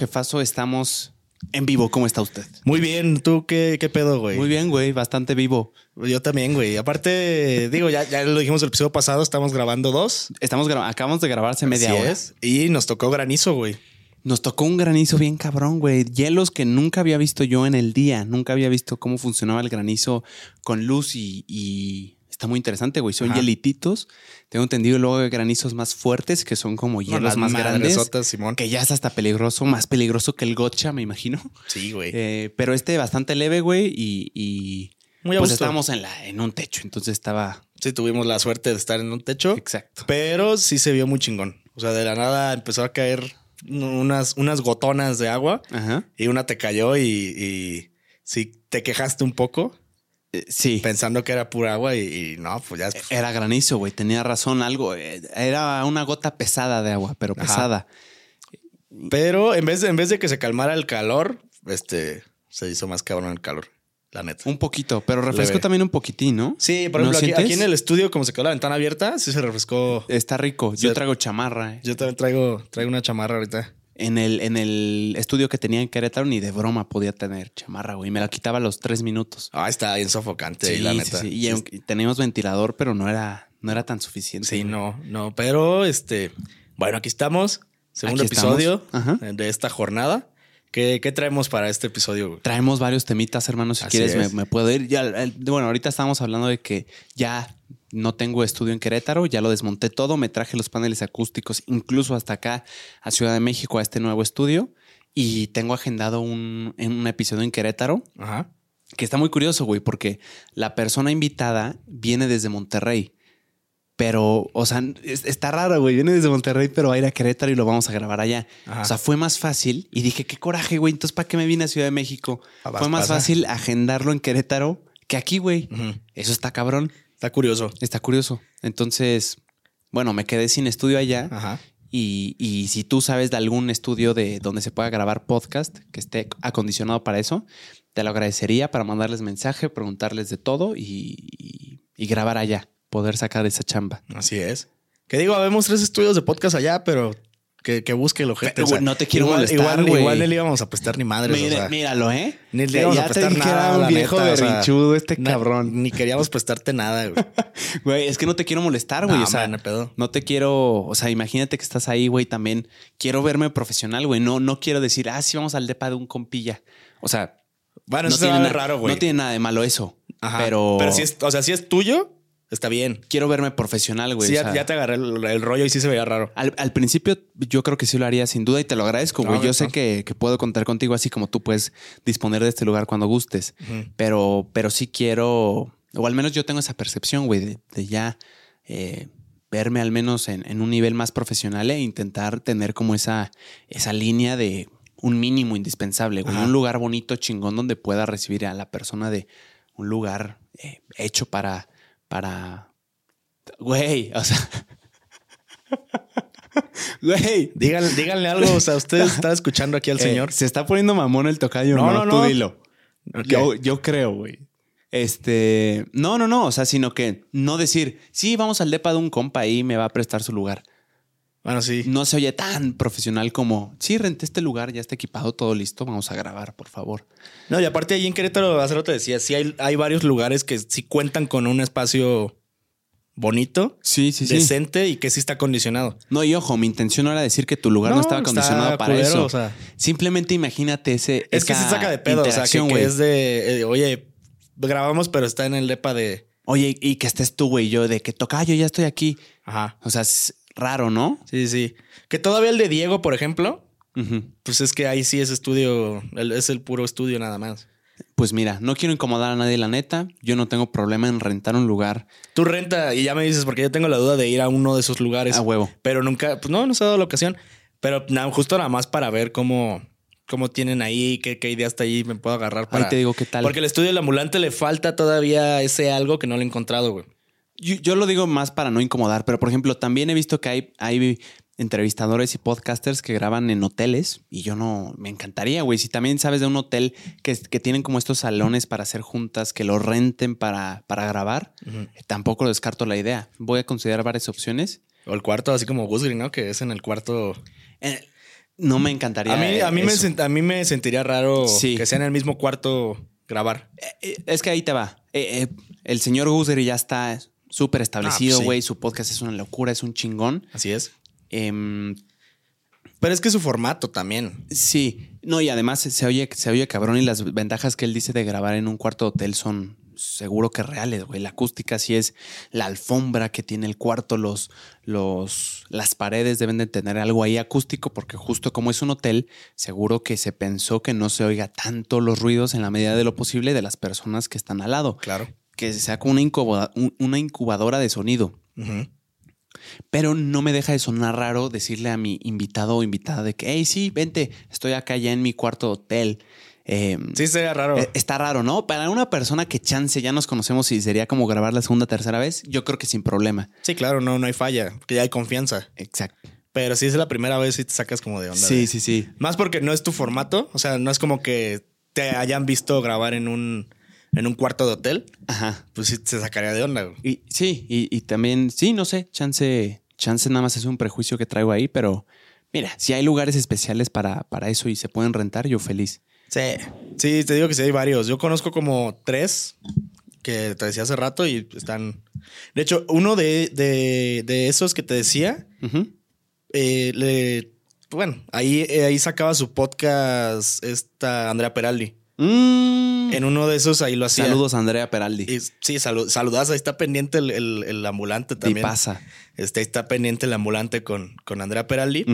jefazo, estamos en vivo. ¿Cómo está usted? Muy bien, ¿tú qué, qué pedo, güey? Muy bien, güey, bastante vivo. Yo también, güey. Aparte, digo, ya, ya lo dijimos el episodio pasado, estamos grabando dos. Estamos gra- acabamos de grabarse media Así hora. es. Y nos tocó granizo, güey. Nos tocó un granizo bien cabrón, güey. Hielos que nunca había visto yo en el día. Nunca había visto cómo funcionaba el granizo con luz y, y está muy interesante, güey. Son Ajá. hielititos. Tengo entendido luego de granizos más fuertes que son como hielos Las más grandes. Simón. Que ya es hasta peligroso, más peligroso que el gotcha, me imagino. Sí, güey. Eh, pero este bastante leve, güey, y, y Muy pues estábamos en, la, en un techo, entonces estaba Sí, tuvimos la suerte de estar en un techo, exacto. pero sí se vio muy chingón. O sea, de la nada empezó a caer unas, unas gotonas de agua Ajá. y una te cayó y, y sí te quejaste un poco sí. pensando que era pura agua y, y no, pues ya después- Era granizo, güey. Tenía razón, algo. eh, Era una gota pesada de agua, pero Ajá. pesada. Pero en vez, de, en vez de que se calmara el calor, este se hizo más cabrón el calor, la neta. Un poquito, pero refrescó Leve. también un poquitín, ¿no? Sí, por ¿No ejemplo, aquí, en el estudio, como se quedó la ventana abierta, sí se refrescó. Está rico. Yo traigo chamarra. eh. Yo también traigo, traigo una chamarra ahorita. En el, en el estudio que tenía en Querétaro, ni de broma podía tener chamarra, güey. Me la quitaba a los tres minutos. Ah, está bien sofocante, Sí, la sí, neta. sí. Y aunque teníamos ventilador, pero no era, no era tan suficiente. Sí, güey. no, no, pero este, bueno, aquí estamos, segundo Aquí episodio de esta jornada. ¿Qué, qué traemos para este episodio? güey? Traemos varios temitas, hermano. Si Así quieres, me, puedo ir. Ya, bueno, ahorita estábamos hablando de que ya no tengo estudio en Querétaro, ya lo desmonté todo, me traje los paneles acústicos, incluso hasta acá a Ciudad de México, a este nuevo estudio. Y tengo agendado un, un episodio en Querétaro Ajá. que está muy curioso, güey, porque la persona invitada viene desde Monterrey. Pero, o sea, es- está raro, güey. Viene desde Monterrey, pero va a ir a Querétaro y lo vamos a grabar allá. Ajá. O sea, fue más fácil. Y dije, qué coraje, güey. Entonces, ¿para qué me vine a Ciudad de México? Fue más pasa. fácil agendarlo en Querétaro que aquí, güey. Eso está cabrón. Está curioso. Está curioso. Entonces, bueno, me quedé sin estudio allá. Ajá. Y, y si tú sabes de algún estudio de donde se pueda grabar podcast que esté acondicionado para eso, te lo agradecería para mandarles mensaje, preguntarles de todo y, y- y grabar allá, poder sacar esa chamba. Así es. Que digo, habemos tres estudios de podcast allá, pero que, que busque el ojete. Pero, güey, no te quiero igual, molestar, Igual, igual no le íbamos a prestar ni madres. o Mira- sea, míralo, ¿eh? Ni le íbamos a ya te prestar nada, era un viejo neta, o sea, berrinchudo este cabrón. Ni queríamos prestarte nada, güey. Güey, es que no te quiero molestar, güey. No, o sea, man, pedo. no te quiero, o sea, imagínate que estás ahí, güey, también. Quiero verme profesional, güey. No, no quiero decir, ah, sí, vamos al depa de un compilla. O sea, Bueno, no eso a tiene, ver na- raro, güey. no tiene nada de malo eso. Ajá. Pero, Pero si es, o sea, si es tuyo, está bien. quiero verme profesional, güey. Sí, o ya, sea, ya te agarré el, el rollo y sí se veía raro. al, al principio yo creo que sí lo haría sin duda y te lo agradezco, güey. No, yo no. sé que, que puedo contar contigo así como tú puedes disponer de este lugar cuando gustes. Pero, pero sí quiero, o al menos yo tengo esa percepción, güey, de, de ya eh, verme al menos en, en un nivel más profesional e intentar tener como esa, esa línea de un mínimo indispensable, güey. Un lugar bonito, chingón, donde pueda recibir a la persona de un lugar eh, hecho para, para, güey, o sea, güey. Díganle, díganle algo. O sea, ustedes están escuchando aquí al Eh, señor. se está poniendo mamón el tocayo. No, No, no, tú no. dilo. Yo, yo creo, güey. Este, no, no, no. O sea, sino que no decir, sí, vamos al depa de un compa y me va a prestar su lugar. Bueno, sí. No se oye tan profesional como, sí, renté este lugar, ya está equipado, todo listo, vamos a grabar, por favor. No, y aparte allí en Querétaro, hace te decía, sí hay, hay varios lugares que sí cuentan con un espacio bonito, Sí, sí, sí. decente y que sí está acondicionado. No, y ojo, mi intención no era decir que tu lugar no, No, estaba acondicionado para culero, eso. o sea. Simplemente imagínate ese. Es que se saca de pedo, o sea, que, que güey. es de, eh, oye, grabamos, pero está en el depa de... Oye, y que estés tú, güey, yo de que toca, yo ya estoy aquí. Ajá. O sea, raro, ¿no? Sí, sí. Que todavía el de Diego, por ejemplo, pues es que ahí sí es estudio, es el puro estudio nada más. Pues mira, no quiero incomodar a nadie, la neta. Yo no tengo problema en rentar un lugar Tú renta y ya me dices, porque yo tengo la duda de ir a uno de esos lugares. a huevo. Pero nunca, pues no, no se ha dado la ocasión. Pero nada, justo nada más para ver cómo, cómo tienen ahí, qué, qué idea está ahí, me puedo agarrar para. Ahí te digo qué tal. Porque el estudio del ambulante le falta todavía ese algo que no le he encontrado, güey. Yo, yo lo digo más para no incomodar, pero por ejemplo, también he visto que hay, hay entrevistadores y podcasters que graban en hoteles y yo no me encantaría, güey. Si también sabes de un hotel que, que tienen como estos salones para hacer juntas, que lo renten para, para grabar, eh, tampoco descarto la idea. Voy a considerar varias opciones. O el cuarto, así como Gusgri, ¿no? Que es en el cuarto. Eh, no me encantaría. A mí, a mí, me, a mí me sentiría raro Sí. que sea en el mismo cuarto grabar. Eh, Es que ahí te va. Eh, eh, el señor Gusery ya está súper establecido, Ah, pues sí. güey. Su podcast es una locura, es un chingón. Así es. Em, Pero es que su formato también. sí, no, y además se oye, se oye cabrón y las ventajas que él dice de grabar en un cuarto de hotel son seguro que reales, güey. La acústica sí es la alfombra que tiene el cuarto, los, los, las paredes deben de tener algo ahí acústico porque justo como es un hotel, seguro que se pensó que no se oiga tanto los ruidos en la medida de lo posible de las personas que están al lado. Claro. Que sea como una, incuba- una incubadora de sonido. Pero no me deja de sonar raro decirle a mi invitado o invitada de que, hey, sí, vente, estoy acá ya en mi cuarto de hotel. Eh, Sí, sería raro. eh, Está raro, ¿no? Para una persona que chance ya nos conocemos y sería como grabar la segunda, tercera vez, yo creo que sin problema. sí, claro, no, no hay falla, porque ya hay confianza. Exacto. Pero si es la primera vez, sí te sacas como de onda. Sí, sí, sí. Más porque no es tu formato. O sea, no es como que te hayan visto grabar en un, en un cuarto de hotel. Ajá. Pues sí te sacaría de onda. güey. Y sí, y, y también, sí, no sé, chance, chance nada más es un prejuicio que traigo ahí, pero mira, si hay lugares especiales para, para eso y se pueden rentar, yo feliz. Sí. Sí, te digo que sí hay varios. Yo conozco como tres que te decía hace rato y están. De hecho, uno de, de, de esos que te decía, eh, le. Bueno, ahí, eh, ahí sacaba su podcast esta Andrea Peraldi. Mm. En uno de esos ahí lo hacía. Saludos Andrea Peraldi. Y sí, salud, saludas. Ahí está pendiente el, el- el ambulante Y también. pasa. Este, ahí está pendiente el ambulante con, con Andrea Peraldi.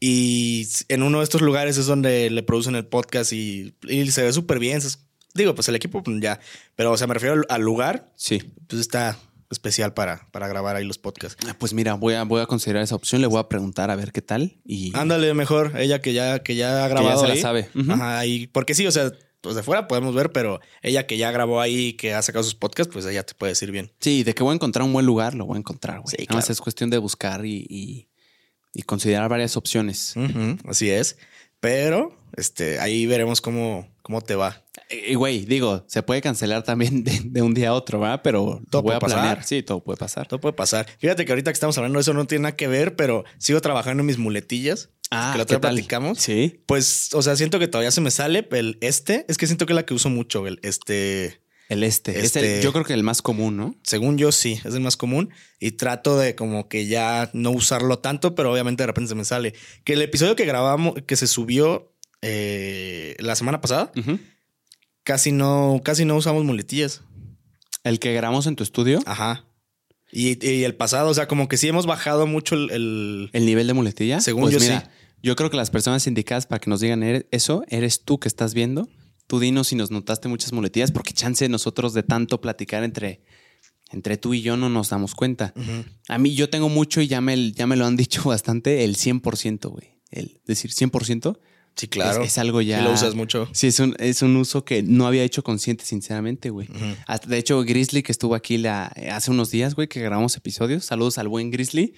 Y en uno de estos lugares es donde le producen el podcast y, y se ve súper bien. Es- Digo, pues el equipo pues, ya. Pero, o sea, me refiero al, lugar, Sí. pues está especial para, para grabar ahí los podcasts. Ah, Pues mira, voy a, voy a considerar esa opción, le voy a preguntar a ver qué tal. Y Ándale, mejor, ella que ya, que ya ha que grabado. ya se la ahí. sabe. Ujú. Ajá, y porque sí, o sea, pues de fuera podemos ver, pero ella que ya grabó ahí, que ha sacado sus podcasts, pues ella te puede decir bien. Sí, de que voy a encontrar un buen lugar, lo voy a encontrar, güey. Sí, Nada más claro. es cuestión de buscar y, y- y considerar varias opciones. Así es. Pero este, ahí veremos cómo, cómo te va. Y güey, digo, se puede cancelar también de, de un día a otro, ¿verdad? Pero Todo voy puede a planear. pasar. Sí, todo puede pasar. Todo puede pasar. Fíjate que ahorita que estamos hablando de eso no tiene nada que ver, pero sigo trabajando en mis muletillas. Ah, que la ¿qué otra platicamos. Sí. Pues, o sea, siento que todavía se me sale el este. Es que siento que es la que uso mucho, el este. El este. Es el- Este- yo creo que el más común, ¿no? Según yo, sí, es el más común. Y trato de como que ya no usarlo tanto, pero obviamente de repente se me sale. Que el episodio que grabamos, que se subió eh, la semana pasada, Ujú. Casi no, casi no usamos muletillas. El que grabamos en tu estudio, Ajá. Y, y el pasado, o sea, como que sí hemos bajado mucho el. el- el nivel de muletilla. Según pues yo, mira, sí. Yo creo que las personas indicadas para que nos digan "Eres- eso, eres tú que estás viendo. Tú dinos si nos notaste muchas muletillas, porque chance nosotros de tanto platicar entre, entre tú y yo no nos damos cuenta. A mí yo tengo mucho y ya me, ya me lo han dicho bastante, el 100%, güey. El decir 100% Sí, claro. es, es algo ya... Sí lo usas mucho. Sí, es un, es un uso que no había hecho consciente, sinceramente, güey. De hecho, Grizzly, que estuvo aquí la, hace unos días, güey, que grabamos episodios. Saludos al buen Grizzly.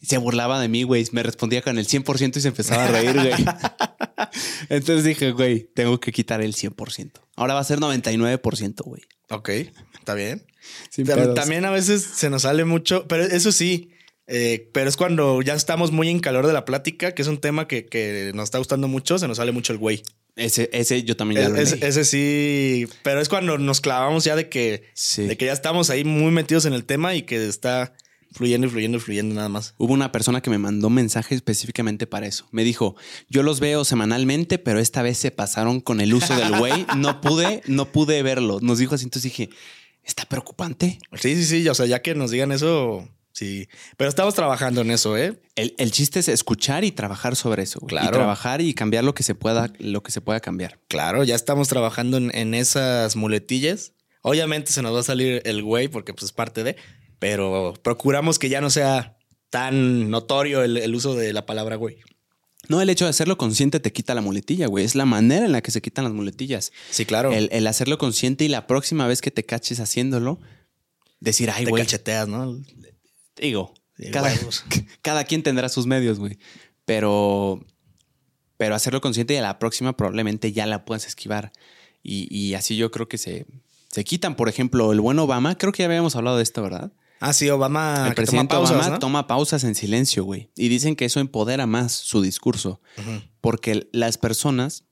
Se burlaba de mí, güey. Me respondía con el 100% y se empezaba a reír, güey. Entonces dije, güey, tengo que quitar el 100%. Ahora va a ser 99%, güey. Ok, está bien. Sin pedos. También a veces se nos sale mucho, pero eso sí, eh, pero es cuando ya estamos muy en calor de la plática, que es un tema que, que nos está gustando mucho, se nos sale mucho el güey. Ese, ese yo también ya lo Es- leí. ese sí, pero es cuando nos clavamos ya de que, Sí. de que ya estamos ahí muy metidos en el tema y que está fluyendo y fluyendo y fluyendo nada más. Hubo una persona que me mandó un mensaje específicamente para eso. Me dijo, yo los veo semanalmente, pero esta vez se pasaron con el uso del güey. No pude, no pude verlo. Nos dijo así, entonces dije, está preocupante. Sí, sí, sí, o sea, ya que nos digan eso, sí. Pero estamos trabajando en eso, ¿eh? El, el chiste es escuchar y trabajar sobre eso. güey. Claro. Y trabajar y cambiar lo que se pueda, lo que se pueda cambiar. Claro, ya estamos trabajando en, en esas muletillas. Obviamente se nos va a salir el güey porque pues es parte de, pero procuramos que ya no sea tan notorio el, el uso de la palabra güey. No, el hecho de hacerlo consciente te quita la muletilla, güey. Es la manera en la que se quitan las muletillas. Sí, claro. El, el hacerlo consciente y la próxima vez que te caches haciéndolo, decir, ay, te güey, cacheteas, ¿no? Digo, cada, cada quien tendrá sus medios, güey. Pero, pero hacerlo consciente y a la próxima probablemente ya la puedas esquivar. Y, y así yo creo que se, se quitan. Por ejemplo, el buen Obama, creo que ya habíamos hablado de esto, ¿verdad? Ah, sí, Obama. el presidente toma pausas, Obama ¿no? toma pausas en silencio, güey. Y dicen que eso empodera más su discurso. Porque las personas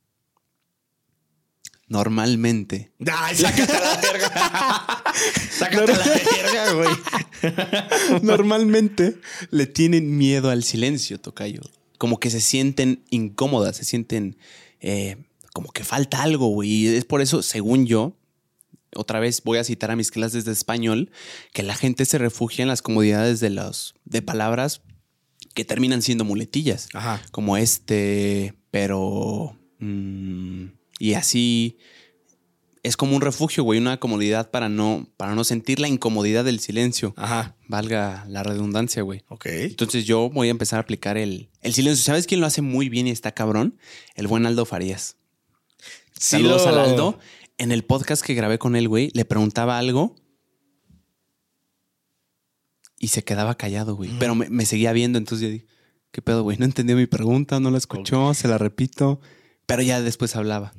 normalmente Ay, sácate la verga. sácate la verga, güey. Normalmente le tienen miedo al silencio, Tocayo. Como que se sienten incómodas, se sienten eh, como que falta algo, güey. Y es por eso, según yo, otra vez voy a citar a mis clases de español, que la gente se refugia en las comodidades de, los, de palabras que terminan siendo muletillas. Ajá. Como este, pero... mm, y así es como un refugio, güey, una comodidad para no, para no sentir la incomodidad del silencio. Ajá. Valga la redundancia, güey. Ok. Entonces yo voy a empezar a aplicar el, el silencio. ¿Sabes quién lo hace muy bien y está cabrón? El buen Aldo Farías. Sí Saludos lo- al Aldo. En el podcast que grabé con él, güey, le preguntaba algo y se quedaba callado, güey. Pero me, me seguía viendo, entonces yo dije, ¿qué pedo, güey? No entendió mi pregunta, no la escuchó, se la repito. Pero ya después hablaba.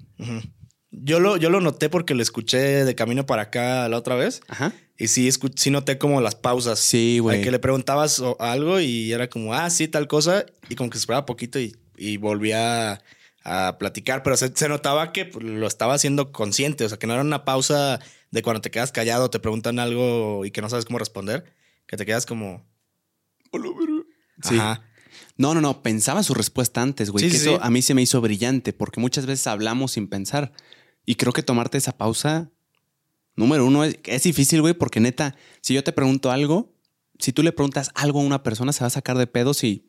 Yo lo, yo lo noté porque lo escuché de camino para acá la otra vez. Ajá. Y sí, sí noté como las pausas. Sí, güey. Que le preguntabas algo y era como, ah, sí, tal cosa. Y como que se esperaba poquito y, y volvía a platicar. Pero se, se notaba que pues, lo estaba haciendo consciente. O sea, que no era una pausa de cuando te quedas callado, te preguntan algo y que no sabes cómo responder. Que te quedas como. Sí. Ajá. No, no, no, pensaba su respuesta antes, güey. Sí, que sí, eso a mí se me hizo brillante porque muchas veces hablamos sin pensar. Y creo que tomarte esa pausa, número uno, es, es difícil, güey, porque neta, si yo te pregunto algo, si tú le preguntas algo a una persona, se va a sacar de pedos y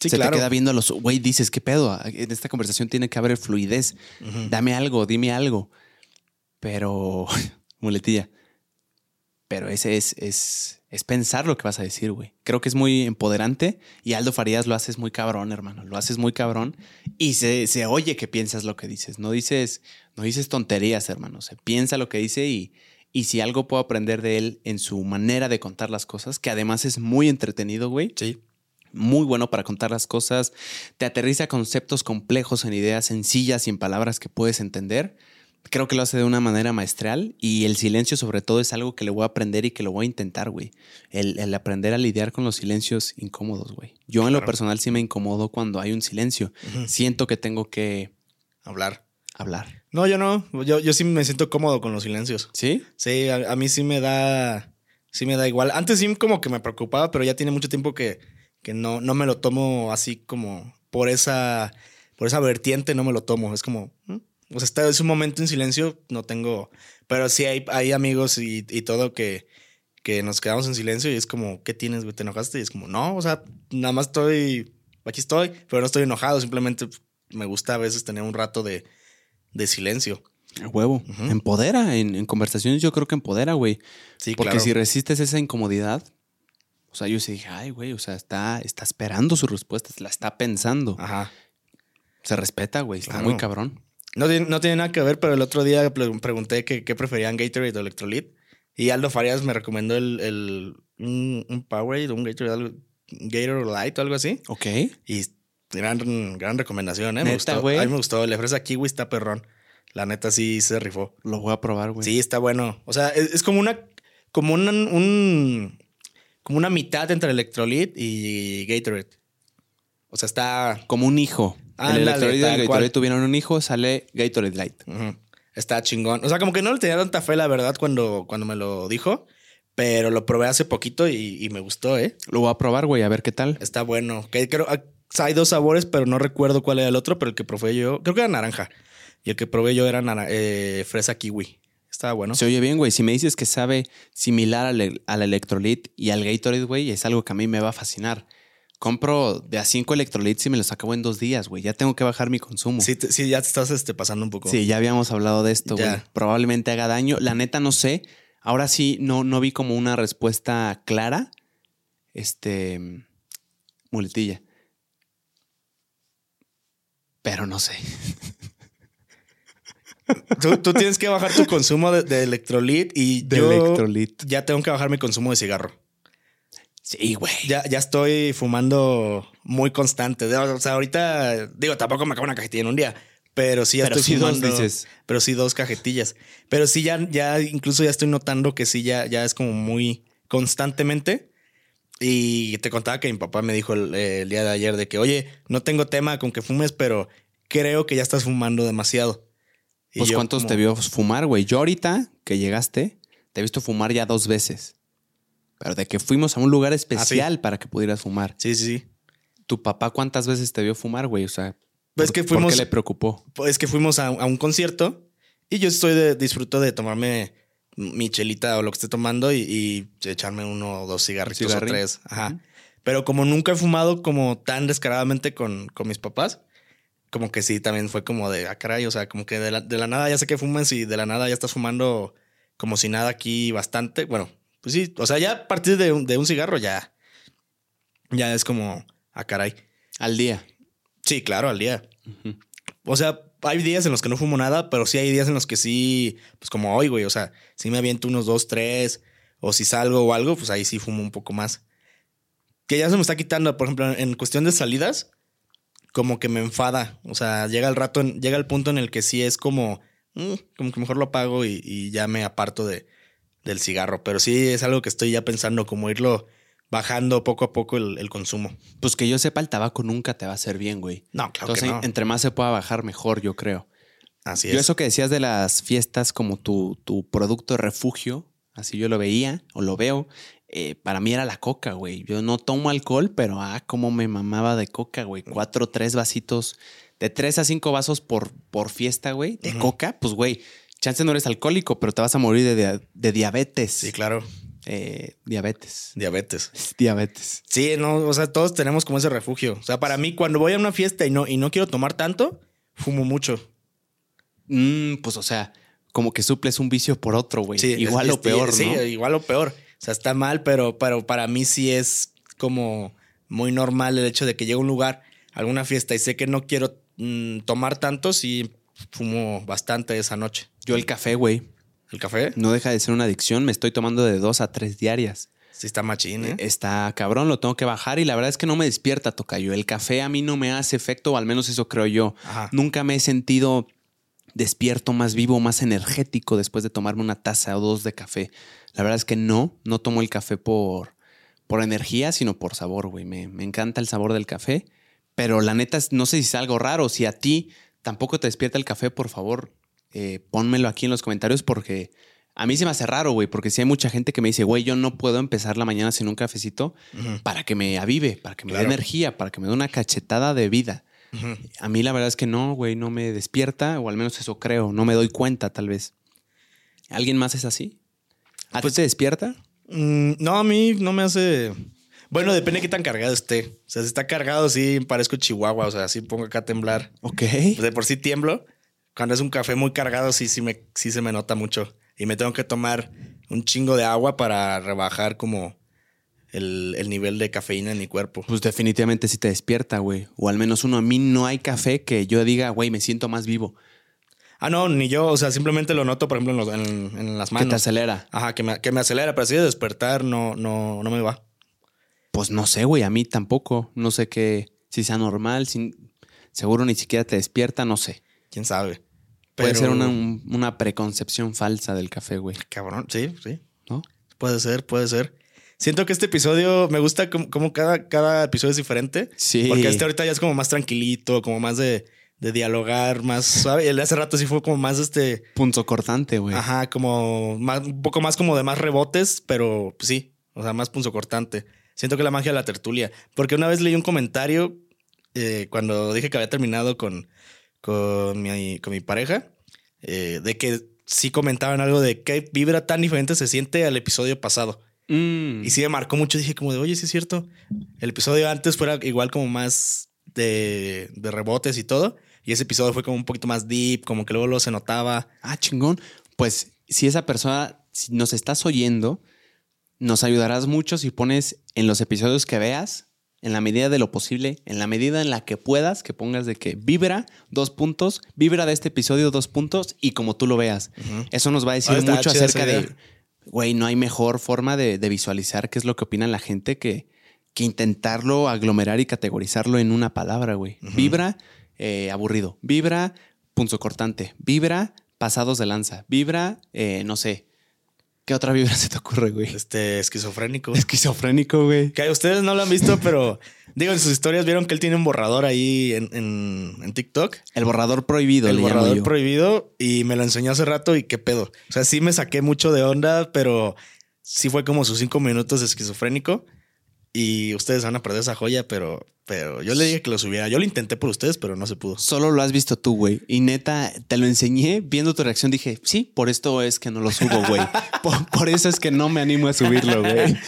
Sí, se claro. te queda viendo a los, güey, dices, ¿qué pedo? En esta conversación tiene que haber fluidez. Dame algo, dime algo. Pero, muletilla. Pero ese es, es, es pensar lo que vas a decir, güey. Creo que es muy empoderante y Aldo Farías lo haces muy cabrón, hermano. Lo haces muy cabrón y se, se oye que piensas lo que dices. No dices, no dices tonterías, hermano. Se piensa lo que dice y, y si algo puedo aprender de él en su manera de contar las cosas, que además es muy entretenido, güey Sí. muy bueno para contar las cosas, te aterriza conceptos complejos en ideas sencillas y en palabras que puedes entender. Creo que lo hace de una manera maestral y el silencio sobre todo es algo que le voy a aprender y que lo voy a intentar, güey. El, el aprender a lidiar con los silencios incómodos, güey. Yo en lo personal sí me incomodo cuando hay un silencio. Siento que tengo que Hablar. hablar. No, yo no. Yo, yo sí me siento cómodo con los silencios. ¿Sí? Sí, a, a mí sí me da. Sí me da igual. Antes sí como que me preocupaba, pero ya tiene mucho tiempo que, que no, no me lo tomo así como por esa. Por esa vertiente no me lo tomo. Es como. ¿mm? O sea, está, es un momento en silencio, no tengo. Pero sí hay, hay amigos y, y todo que, que nos quedamos en silencio y es como, ¿qué tienes, güey? ¿Te enojaste? Y es como, no, o sea, nada más estoy. Aquí estoy, pero no estoy enojado. Simplemente me gusta a veces tener un rato de, de silencio. A huevo. Empodera. En, en conversaciones yo creo que empodera, güey. Sí, Porque claro. si resistes esa incomodidad, o sea, yo sí dije, ay, güey, o sea, está, está esperando su respuesta, la está pensando. Ajá. Se respeta, güey, está Claro. muy cabrón. No tiene, no tiene nada que ver, pero el otro día pre- pregunté que, qué preferían Gatorade o Electrolit. Y Aldo Farias me recomendó el, el un, un Powerade, un Gatorade, algo, Gator Light o algo así. Ok. Y gran, gran recomendación, ¿eh? Me ¿Neta, gustó. güey? A mí me gustó. La fresa kiwi está perrón. La neta sí se rifó. Lo voy a probar, güey. Sí, está bueno. O sea, es, es como una. Como una, un. Como una mitad entre Electrolit y Gatorade. O sea, está. Como un hijo. Ándale, el Electrolit y el cual. Gatorade tuvieron un hijo, sale Gatorade Light. Ujú. Está chingón. O sea, como que no le tenía tanta fe, la verdad, cuando, cuando me lo dijo. Pero lo probé hace poquito y, y me gustó, ¿eh? Lo voy a probar, güey, a ver qué tal. Está bueno. Que creo, ah, hay dos sabores, pero no recuerdo cuál era el otro. Pero el que probé yo, creo que era naranja. Y el que probé yo era eh, fresa kiwi. Estaba bueno. Se oye bien, güey. Si me dices que sabe similar al, al Electrolit y al Gatorade, güey, es algo que a mí me va a fascinar. Compro de a cinco Electrolits y me los acabo en dos días, güey. Ya tengo que bajar mi consumo. Sí, te- sí, ya te estás este, pasando un poco. Sí, ya habíamos hablado de esto, güey. Probablemente haga daño. La neta no sé. Ahora sí no, no vi como una respuesta clara. Este. Muletilla. Pero no sé. Tú, tú tienes que bajar tu consumo de, de electrolit y De yo Electrolit. ya tengo que bajar mi consumo de cigarro. Sí, güey. Ya, ya estoy fumando muy constante. O sea, ahorita, digo, tampoco me acabo una cajetilla en un día, Pero sí ya Pero estoy sí dos, fumando. dices. Pero sí dos cajetillas. Pero sí ya, ya, incluso ya estoy notando que sí ya, ya es como muy constantemente. Y te contaba que mi papá me dijo el, el día de ayer de que, oye, no tengo tema con que fumes, pero creo que ya estás fumando demasiado. Y Pues yo ¿cuántos como- te vio fumar, güey? Yo ahorita que llegaste, te he visto fumar ya dos veces. Pero de que fuimos a un lugar especial para que pudieras fumar. Sí, sí, sí. ¿Tu papá cuántas veces te vio fumar, güey? O sea, Pues ¿por- que ¿por fuimos- qué le preocupó? Pues que fuimos a, a un concierto y yo estoy de, disfruto de tomarme mi chelita o lo que esté tomando y, y echarme uno o dos cigarritos Cigarrín. o tres. Ajá. Pero como nunca he fumado como tan descaradamente con, con mis papás, como que sí, también fue como de, ah, caray, o sea, como que de la, de la nada ya sé que fumas y de la nada ya estás fumando como si nada aquí bastante. Bueno, pues sí, o sea, ya a partir de un, de un cigarro ya, ya es como, ah, caray. Al día. Sí, claro, al día. O sea, hay días en los que no fumo nada, pero sí hay días en los que sí, pues como hoy, güey. O sea, si me aviento unos dos, tres, o si salgo o algo, pues ahí sí fumo un poco más. Que ya se me está quitando, por ejemplo, en cuestión de salidas, como que me enfada. O sea, llega el rato, en- llega el punto en el que sí es como, mm, como que mejor lo apago y, y ya me aparto de, del cigarro. Pero sí es algo que estoy ya pensando, como irlo bajando poco a poco el, el consumo. Pues que yo sepa, el tabaco nunca te va a hacer bien, güey. No, claro Entonces, que no. entre más se pueda bajar, mejor, yo creo. Así Yo es. eso que decías de las fiestas como tu, tu producto de refugio, así yo lo veía o lo veo, eh, para mí era la coca, güey. Yo no tomo alcohol, pero ah, cómo me mamaba de coca, güey. Cuatro, tres vasitos, de tres a cinco vasos por, por fiesta, güey, de coca. Pues, güey, chance no eres alcohólico, pero te vas a morir de, de diabetes. Sí, claro. Eh, diabetes. Diabetes. Diabetes. Sí, no, o sea, todos tenemos como ese refugio. O sea, para mí, cuando voy a una fiesta y no, y no quiero tomar tanto, fumo mucho. Mm, pues, o sea, como que suples un vicio por otro, güey. Sí, Igual es- o peor, sí, ¿no? igual o peor. O sea, está mal, pero, pero para mí sí es como muy normal el hecho de que llegue a un lugar, a alguna fiesta y sé que no quiero mm, tomar tanto, sí fumo bastante esa noche. Yo el café, güey. ¿El café? No deja de ser una adicción. Me estoy tomando de dos a tres diarias. Sí está machín, ¿eh? Está cabrón, lo tengo que bajar y la verdad es que no me despierta, Tocayo. El café a mí no me hace efecto, o al menos eso creo yo. Ajá. Nunca me he sentido despierto, más vivo, más energético después de tomarme una taza o dos de café. La verdad es que no, no tomo el café por, por energía, sino por sabor, güey. Me, me encanta el sabor del café, pero la neta, no sé si es algo raro. Si a ti tampoco te despierta el café, por favor, eh, pónmelo aquí en los comentarios porque a mí se me hace raro, güey, porque si hay mucha gente que me dice, güey, yo no puedo empezar la mañana sin un cafecito para que me avive, para que me Claro. dé energía, para que me dé una cachetada de vida. A mí la verdad es que no, güey, no me despierta, o al menos eso creo, no me doy cuenta tal vez. ¿Alguien más es así? ¿A Pues- ti te despierta? Mm, no, a mí no me hace. Bueno, depende de qué tan cargado esté. O sea, si está cargado, sí parezco chihuahua. O sea, sí pongo acá a temblar. Ok. De por sí tiemblo. Cuando es un café muy cargado, sí, sí, me, sí se me nota mucho. Y me tengo que tomar un chingo de agua para rebajar como el, el nivel de cafeína en mi cuerpo. Pues definitivamente sí te despierta, güey. O al menos uno, a mí no hay café que yo diga, güey, me siento más vivo. Ah, no, ni yo. O sea, simplemente lo noto, por ejemplo, en, los- en- en las Que te manos. acelera. Ajá, que me, que me acelera, pero así de despertar no, no, no me va. Pues no sé, güey, a mí tampoco. No sé qué, si sea normal, si, seguro ni siquiera te despierta, no sé. Quién sabe. Puede ser una, un- una preconcepción falsa del café, güey. Cabrón, sí, sí. ¿No? Puede ser, puede ser. Siento que este episodio me gusta como, como cada, cada episodio es diferente. Sí. Porque este ahorita ya es como más tranquilito, como más de, de dialogar, más suave. El de hace rato sí fue como más este. Punto cortante, güey. Ajá, como más, un poco más como de más rebotes, pero pues, sí, o sea, más punzo cortante. Siento que la magia de la tertulia. Porque una vez leí un comentario eh, cuando dije que había terminado con, con, mi, con mi pareja, eh, de que sí comentaban algo de qué vibra tan diferente se siente al episodio pasado. Mm. Y sí me marcó mucho. Dije como de, oye, sí es cierto. El episodio antes fuera igual como más de, de rebotes y todo. Y ese episodio fue como un poquito más deep, como que luego lo se notaba. Ah, chingón. Pues si esa persona, si nos estás oyendo, nos ayudarás mucho si pones en los episodios que veas, en la medida de lo posible, en la medida en la que puedas, que pongas de que vibra dos puntos, vibra de este episodio dos puntos y como tú lo veas. Eso nos va a decir Ah, mucho acerca de, güey, no hay mejor forma de, de visualizar qué es lo que opina la gente que, que intentarlo aglomerar y categorizarlo en una palabra, güey. Vibra, eh, aburrido. Vibra, punzocortante. Vibra, pasados de lanza. Vibra, eh, no sé. ¿Qué otra vibra se te ocurre, güey? Este esquizofrénico. Esquizofrénico, güey. Que ustedes no lo han visto, pero digo, en sus historias vieron que él tiene un borrador ahí en, en- en TikTok. El borrador prohibido, el le llamo borrador yo. prohibido y me lo enseñó hace rato y qué pedo. O sea, sí me saqué mucho de onda, pero sí fue como sus cinco minutos de esquizofrénico y ustedes van a perder esa joya, pero, pero yo le dije que lo subiera. Yo lo intenté por ustedes, pero no se pudo. Solo lo has visto tú, güey. Y neta, te lo enseñé, viendo tu reacción, dije, sí, por esto es que no lo subo, güey. por, por eso es que no me animo a subirlo, güey.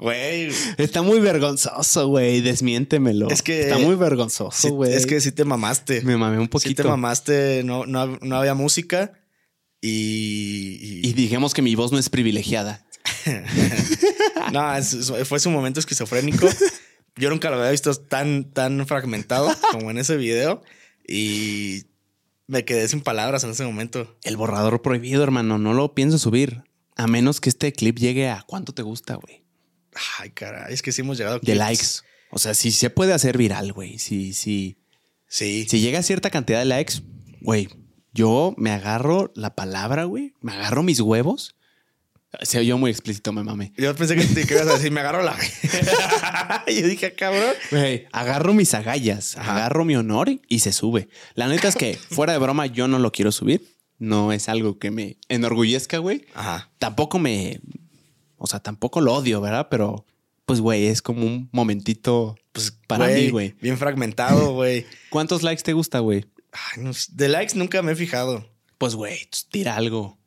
Güey, Está muy vergonzoso, güey. Desmiéntemelo. Es que- Está muy sí, vergonzoso, güey. es que sí te mamaste. me mamé un Sí poquito. te mamaste, no, no, no había música y... y dijimos que mi voz no es privilegiada. No, es- fue su momento esquizofrénico. Yo nunca lo había visto tan, tan fragmentado como en ese video. Y me quedé sin palabras en ese momento. El borrador prohibido, hermano. No lo pienso subir. A menos que este clip llegue a cuánto te gusta, güey. Ay, caray, es que sí hemos llegado a De clips. likes. O sea, si se puede hacer viral, güey. Si, si, Sí. si llega a cierta cantidad de likes, güey, yo me agarro la palabra, güey. Me agarro mis huevos. Se oyó muy explícito, me mame. Yo pensé que te ibas a decir, me agarro la. Yo dije, "Ah, cabrón. Agarro mis agallas, Ajá. agarro mi honor y se sube. La neta es que, fuera de broma, yo no lo quiero subir. No es algo que me enorgullezca, güey. Ajá. Tampoco me. O sea, tampoco lo odio, ¿verdad? Pero, pues, güey, es como un momentito. Pues Para mí, güey. Bien fragmentado, güey. ¿Cuántos likes te gusta, güey? Ay, no De likes nunca me he fijado. Pues, güey, tira algo.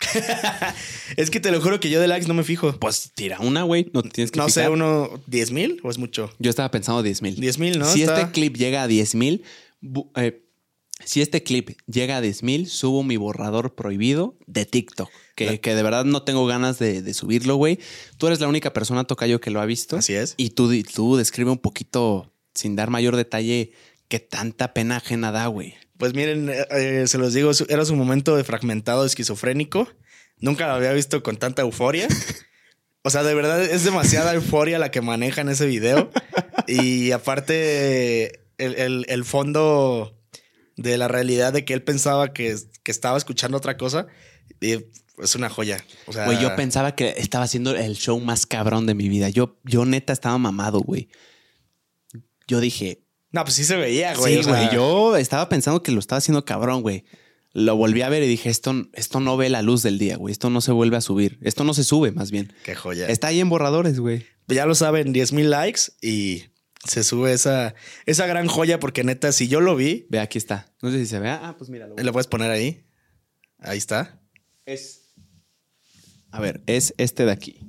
Es que te lo juro que yo de likes no me fijo. Pues tira una, güey. No te tienes que No sé, uno, 10 mil o es mucho. Yo estaba pensando 10 mil. 10 mil, ¿no? Si Está- este clip llega a 10 mil, si este clip llega a 10 mil, subo mi borrador prohibido de TikTok. Que, que de verdad no tengo ganas de, de subirlo, güey. Tú eres la única persona, Tocayo, que lo ha visto. Así es. Y tú, di- tú describe un poquito, sin dar mayor detalle, qué tanta pena ajena da, güey. Pues miren, eh, se los digo, era su momento de fragmentado esquizofrénico. Nunca lo había visto con tanta euforia. O sea, de verdad es demasiada euforia la que maneja en ese video. Y aparte, el, el- el fondo de la realidad de que él pensaba que, que estaba escuchando otra cosa, y es una joya. O sea, Güey, yo pensaba que estaba haciendo el show más cabrón de mi vida. Yo, yo neta estaba mamado, güey. Yo dije, No, pues sí se veía, güey. sí, sea, güey. Yo estaba pensando que lo estaba haciendo cabrón, güey. Lo volví a ver y dije, esto, esto no ve la luz del día, güey. Esto no se vuelve a subir. Esto no se sube, más bien. Qué joya. Está ahí en borradores, güey. ya lo saben, 10 mil likes y se sube esa, esa gran joya porque neta, si yo lo vi, Ve, aquí está. No sé si se vea. Ah, pues mira. lo puedes poner ahí. Ahí está. Es. A ver, es este de aquí.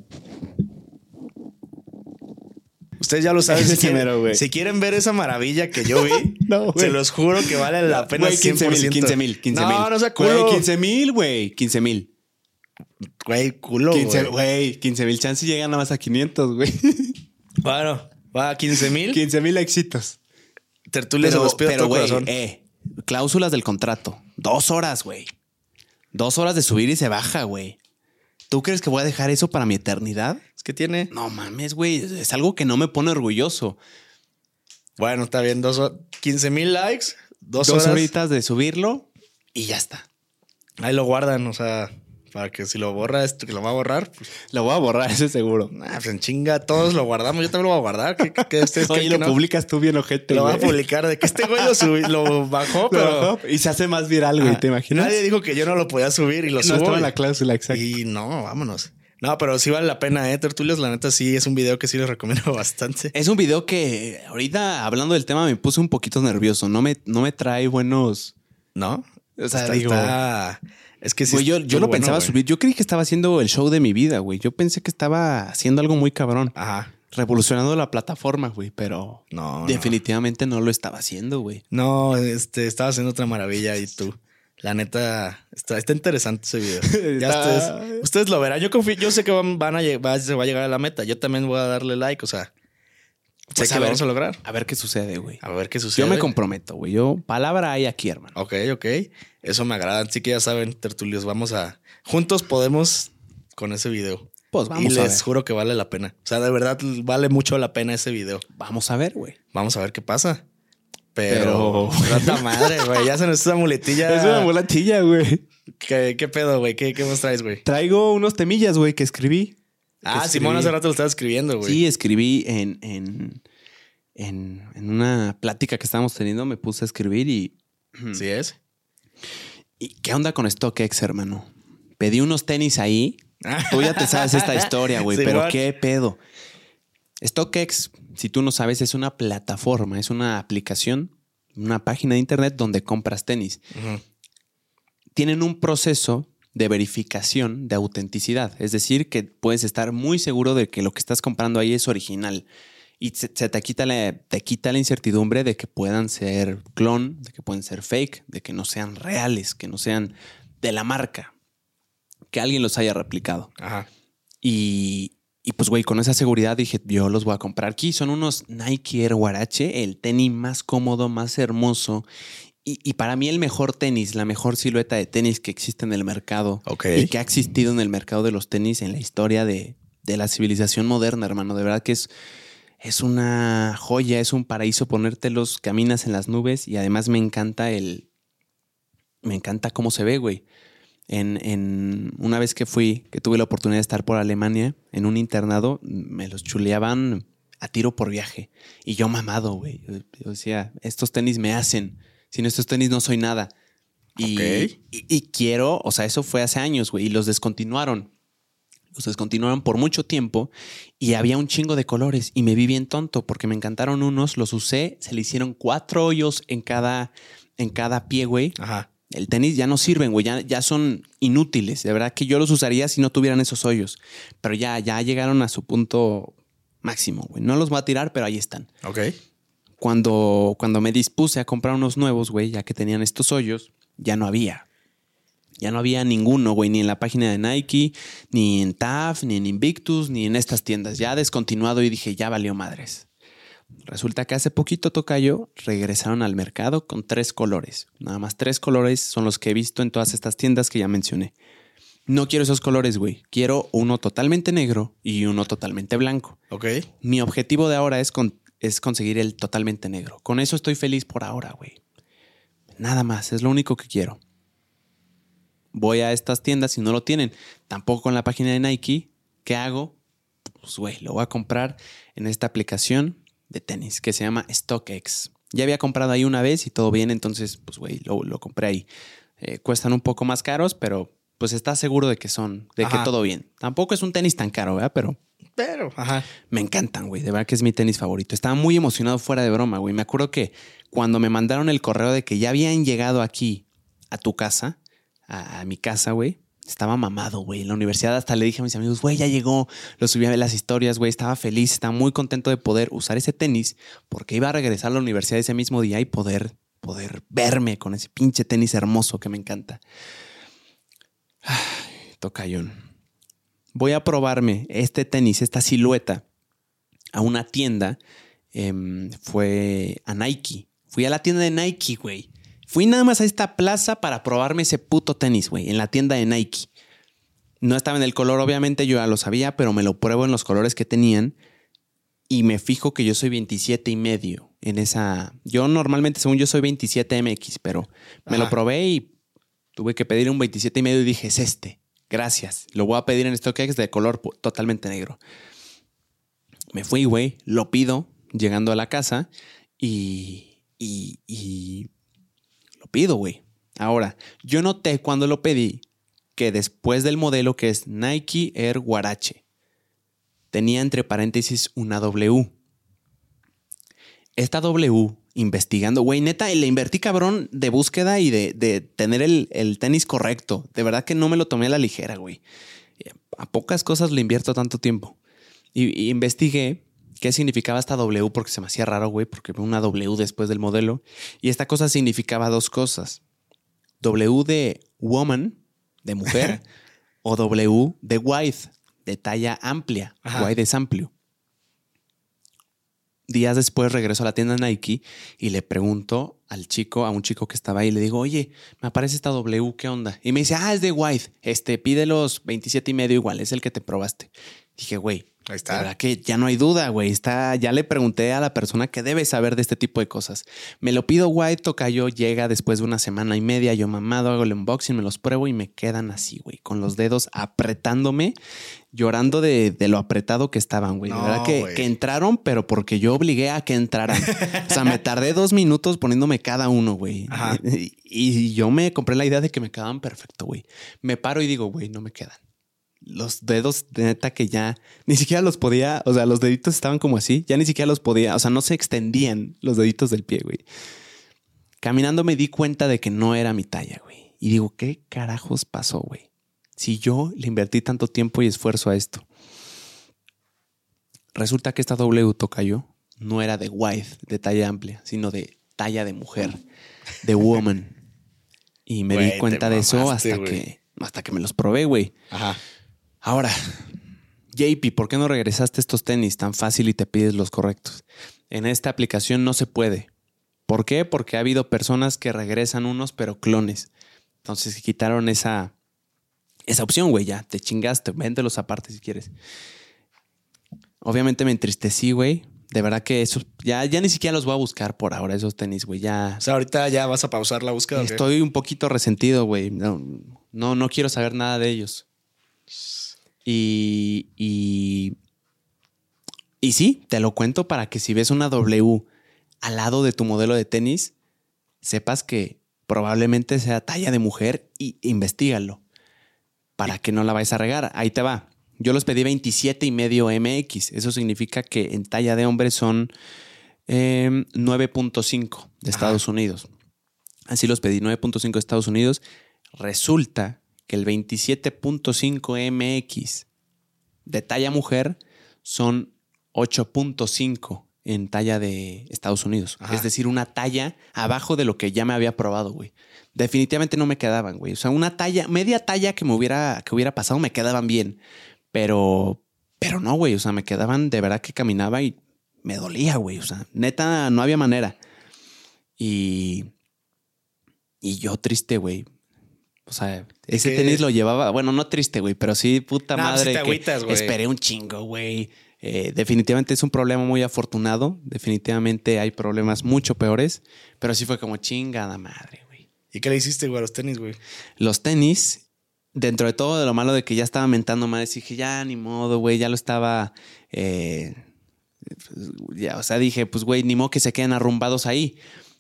Ustedes ya lo saben. Si, quieren, güey. si quieren ver esa maravilla que yo vi, No, güey. se los juro que vale la pena. Güey, 15 mil, 100%. 15 mil, 15 mil. No, no sea Güey, culo. 15 mil, güey. 15 mil. Güey, culo. 15, güey. güey. 15 mil chances llegan nada más a 500, güey. Bueno, va a 15 mil. 15 mil éxitos. Tertulia se los pido pero, güey, eh, cláusulas del contrato. Dos horas, güey. Dos horas de subir y se baja, güey. ¿Tú crees que voy a dejar eso para mi eternidad? Es que tiene. No mames, güey. Es algo que no me pone orgulloso. Bueno, está bien. Dos, hor- 15 mil likes. Dos, Dos horas. horitas de subirlo y ya está. Ahí lo guardan. O sea, para que si lo borra esto, que lo va a borrar, pues, Lo voy a borrar, eso seguro. nah, pues en chinga, todos lo guardamos. Yo también lo voy a guardar. ¿Qué, qué- qué ustedes Oye, creen lo no? publicas tú bien, ojete. Lo va a publicar de que este güey lo, subi- lo bajó, Lo pero. bajó y se hace más viral, güey. Ah, ¿Te imaginas? Nadie dijo que yo no lo podía subir y lo no subo. estaba en y- la cláusula, exacto. Y no, vámonos. No, pero sí vale la pena, ¿eh? Tertulios, la neta sí es un video que sí les recomiendo bastante. Es un video que ahorita hablando del tema me puse un poquito nervioso. No me, no me trae buenos. ¿No? O sea, Está- digo, está- Es que sí. güey, yo, yo lo bueno, pensaba güey. subir. Yo creí que estaba haciendo el show de mi vida, güey. Yo pensé que estaba haciendo algo muy cabrón, Ajá. revolucionando la plataforma, güey. Pero No. definitivamente no. lo estaba haciendo, güey. No, este, estaba haciendo otra maravilla y tú. La neta, está, está interesante ese video. Ya Está- ustedes, ustedes lo verán. Yo confío, yo sé que van, van a lle- va- se va a llegar a la meta. Yo también voy a darle like, o sea, Pues sé a que lo ver. vamos a lograr. A ver qué sucede, güey. A ver qué sucede. Yo me comprometo, güey. Yo, palabra hay aquí, hermano. Ok, ok. Eso me agrada. Así que ya saben, tertulios, vamos a. Juntos podemos con ese video. Pues y vamos a les ver. juro que vale la pena. O sea, de verdad vale mucho la pena ese video. Vamos a ver, güey. Vamos a ver qué pasa. Pero. Rata madre, güey. Ya se nos esa muletilla. Es una muletilla, güey. ¿Qué, qué pedo, güey? ¿Qué, ¿Qué más traes, güey? Traigo unos temillas, güey, que escribí. Ah, Simón hace rato lo estaba escribiendo, güey. Sí, escribí en, en, en, en una plática que estábamos teniendo, me puse a escribir y, Sí es. ¿Y qué onda con StockX, hermano? Pedí unos tenis ahí. Tú ya te sabes esta historia, güey, pero qué pedo. StockX, si tú no sabes, es una plataforma, es una aplicación, una página de internet donde compras tenis. Tienen un proceso de verificación de autenticidad. Es decir, que puedes estar muy seguro de que lo que estás comprando ahí es original. Y se, se te, quita la, te quita la incertidumbre de que puedan ser clon, de que pueden ser fake, de que no sean reales, que no sean de la marca, que alguien los haya replicado. Ajá. Y, y pues, güey, con esa seguridad dije, yo los voy a comprar aquí. Son unos Nike Air Huarache, el tenis más cómodo, más hermoso. Y, y para mí el mejor tenis, la mejor silueta de tenis que existe en el mercado Ok. y que ha existido en el mercado de los tenis en la historia de, de la civilización moderna, hermano. De verdad que es, es una joya, es un paraíso ponértelos, caminas en las nubes y además me encanta el... Me encanta cómo se ve, güey. En, en una vez que fui, que tuve la oportunidad de estar por Alemania, en un internado, me los chuleaban a tiro por viaje. Y yo mamado, güey. Yo, yo decía, estos tenis me hacen. Sin estos tenis no soy nada. Y, y, y quiero, o sea, eso fue hace años, güey. Y los descontinuaron. Los descontinuaron por mucho tiempo y había un chingo de colores y me vi bien tonto porque me encantaron unos, los usé, se le hicieron cuatro hoyos en cada, en cada pie, güey. Ajá. El tenis ya no sirven, güey, ya, ya son inútiles. De verdad que yo los usaría si no tuvieran esos hoyos. Pero ya, ya llegaron a su punto máximo, güey. No los voy a tirar, pero ahí están. Ok. Cuando, cuando me dispuse a comprar unos nuevos, güey, ya que tenían estos hoyos, ya no había. Ya no había ninguno, güey, ni en la página de Nike, ni en TAF, ni en Invictus, ni en estas tiendas. Ya descontinuado y dije, ya valió madres. Resulta que hace poquito, Tocayo, regresaron al mercado con tres colores. Nada más tres colores son los que he visto en todas estas tiendas que ya mencioné. No quiero esos colores, güey. Quiero uno totalmente negro y uno totalmente blanco. Ok. Mi objetivo de ahora es, con- es conseguir el totalmente negro. Con eso estoy feliz por ahora, güey. Nada más, es lo único que quiero. Voy a estas tiendas y no lo tienen. Tampoco con la página de Nike. ¿Qué hago? Pues, güey, lo voy a comprar en esta aplicación de tenis que se llama StockX. Ya había comprado ahí una vez y todo bien, entonces, pues, güey, lo, lo compré ahí. Eh, cuestan un poco más caros, pero pues estás seguro de que son, de que todo bien. Tampoco es un tenis tan caro, ¿verdad? Pero Pero, ajá. me encantan, güey. De verdad que es mi tenis favorito. Estaba muy emocionado fuera de broma, güey. Me acuerdo que cuando me mandaron el correo de que ya habían llegado aquí a tu casa, a, mi casa, güey, estaba mamado, güey. En la universidad hasta le dije a mis amigos, güey, ya llegó. Lo subí a ver las historias, güey. Estaba feliz, estaba muy contento de poder usar ese tenis porque iba a regresar a la universidad ese mismo día y poder, poder verme con ese pinche tenis hermoso que me encanta. Ay, tocayón voy a probarme este tenis, esta silueta, a una tienda. em, fue a Nike. Fui a la tienda de Nike, güey. Fui nada más a esta plaza para probarme ese puto tenis, güey, en la tienda de Nike. No estaba en el color, obviamente, yo ya lo sabía, pero me lo pruebo en los colores que tenían y me fijo que yo soy 27 y medio en esa. Yo normalmente, según yo, soy 27 MX, pero me lo probé y tuve que pedir un 27 y medio y dije, es este. Gracias. Lo voy a pedir en StockX de color totalmente negro. Me fui, güey, lo pido llegando a la casa y, y, y pido, güey. Ahora, yo noté cuando lo pedí que después del modelo que es Nike Air Guarache, tenía entre paréntesis una W. Esta W, investigando, güey, neta, le invertí cabrón de búsqueda y de, de tener el, el tenis correcto. De verdad que no me lo tomé a la ligera, güey. A pocas cosas le invierto tanto tiempo. Y investigué qué significaba esta W porque se me hacía raro, güey, porque una W después del modelo. Y esta cosa significaba dos cosas. W de woman, de mujer, o W de wide, de talla amplia. Ajá. Wide es amplio. Días después regreso a la tienda Nike y le pregunto al chico, a un chico que estaba ahí, le digo, oye, me aparece esta W, ¿qué onda? Y me dice, ah, es de Wide, este, pide los 27 y medio igual, es el que te probaste. Dije, güey, Ahí La está. verdad que ya no hay duda, güey. Está, ya le pregunté a la persona que debe saber de este tipo de cosas. Me lo pido White, Tocayo llega después de una semana y media, yo mamado, hago el unboxing, me los pruebo y me quedan así, güey, con los dedos apretándome, llorando de, de lo apretado que estaban, güey. No, de verdad que, entraron, pero porque yo obligué a que entraran. o sea, me tardé dos minutos poniéndome cada uno, güey. Y yo me compré la idea de que me quedaban perfecto, güey. Me paro y digo, güey, no me quedan los dedos de neta que ya ni siquiera los podía, o sea, los deditos estaban como así, ya ni siquiera los podía, o sea, no se extendían los deditos del pie, güey. Caminando me di cuenta de que no era mi talla, güey. Y digo, ¿qué carajos pasó, güey? Si yo le invertí tanto tiempo y esfuerzo a esto. Resulta que esta W tocayo no era de wide, de talla amplia, sino de talla de mujer, de woman. Y me di cuenta de eso hasta que, hasta que me los probé, güey. Ajá. Ahora, JP, ¿por qué no regresaste estos tenis tan fácil y te pides los correctos? En esta aplicación no se puede. ¿Por qué? Porque ha habido personas que regresan unos, pero clones. Entonces quitaron esa, esa opción, güey. Ya te chingaste. Véndelos aparte si quieres. Obviamente me entristecí, güey. De verdad que eso, ya, ya ni siquiera los voy a buscar por ahora, esos tenis, güey. Ya O sea, ahorita ya vas a pausar la búsqueda. estoy un poquito resentido, güey. No, no, no quiero saber nada de ellos. Y, y, y sí, te lo cuento para que si ves una W al lado de tu modelo de tenis, sepas que probablemente sea talla de mujer y investigalo para que no la vayas a regar. Ahí te va. Yo los pedí 27 y medio MX. Eso significa que en talla de hombre son eh, 9.5 de Estados Unidos. Así los pedí 9.5 de Estados Unidos. Resulta que el 27.5 MX de talla mujer son 8.5 en talla de Estados Unidos. Ajá. Es decir, una talla abajo de lo que ya me había probado, güey. Definitivamente no me quedaban, güey. O sea, una talla, media talla que me hubiera, que hubiera pasado me quedaban bien. Pero, pero no, güey. O sea, me quedaban de verdad que caminaba y me dolía, güey. O sea, neta, no había manera. Y, y yo triste, güey. O sea, ese qué? tenis lo llevaba, bueno, no triste, güey, pero sí, puta No, madre. te que agüitas, güey. esperé un chingo, güey. Eh, definitivamente es un problema muy afortunado. Definitivamente hay problemas mucho peores, pero sí fue como chingada madre, güey. ¿Y qué le hiciste, güey, a los tenis, güey? Los tenis, dentro de todo de lo malo de que ya estaba mentando madres, dije, ya ni modo, güey, ya lo estaba. eh, pues, ya, o sea, dije, pues, güey, ni modo que se queden arrumbados ahí.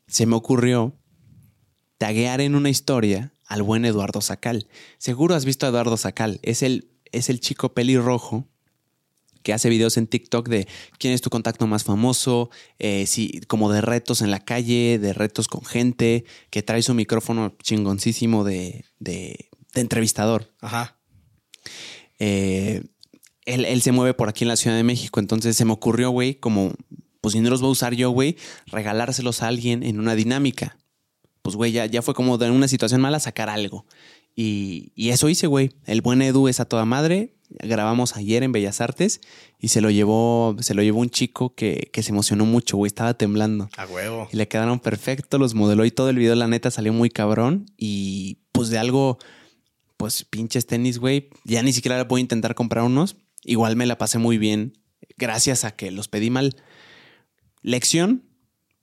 Se me ocurrió taguear en una historia al buen Eduardo Sacal. Seguro has visto a Eduardo Sacal. Es el, es el chico pelirrojo que hace videos en TikTok de quién es tu contacto más famoso, eh, si, como de retos en la calle, de retos con gente, que trae su micrófono chingoncísimo de, de- de entrevistador. Ajá. Eh, él, él se mueve por aquí en la Ciudad de México, entonces se me ocurrió, güey, como, pues si no los voy a usar yo, güey, regalárselos a alguien en una dinámica. Pues, güey, ya, ya fue como de una situación mala sacar algo. Y, y eso hice, güey. El buen Edu es a toda madre. Grabamos ayer en Bellas Artes y se lo llevó, se lo llevó un chico que, que se emocionó mucho, güey. Estaba temblando. A huevo. Y le quedaron perfectos, los modeló y todo el video, la neta, salió muy cabrón. Y pues de algo, pues pinches tenis, güey. Ya ni siquiera voy a intentar comprar unos. Igual me la pasé muy bien, gracias a que los pedí mal. Lección.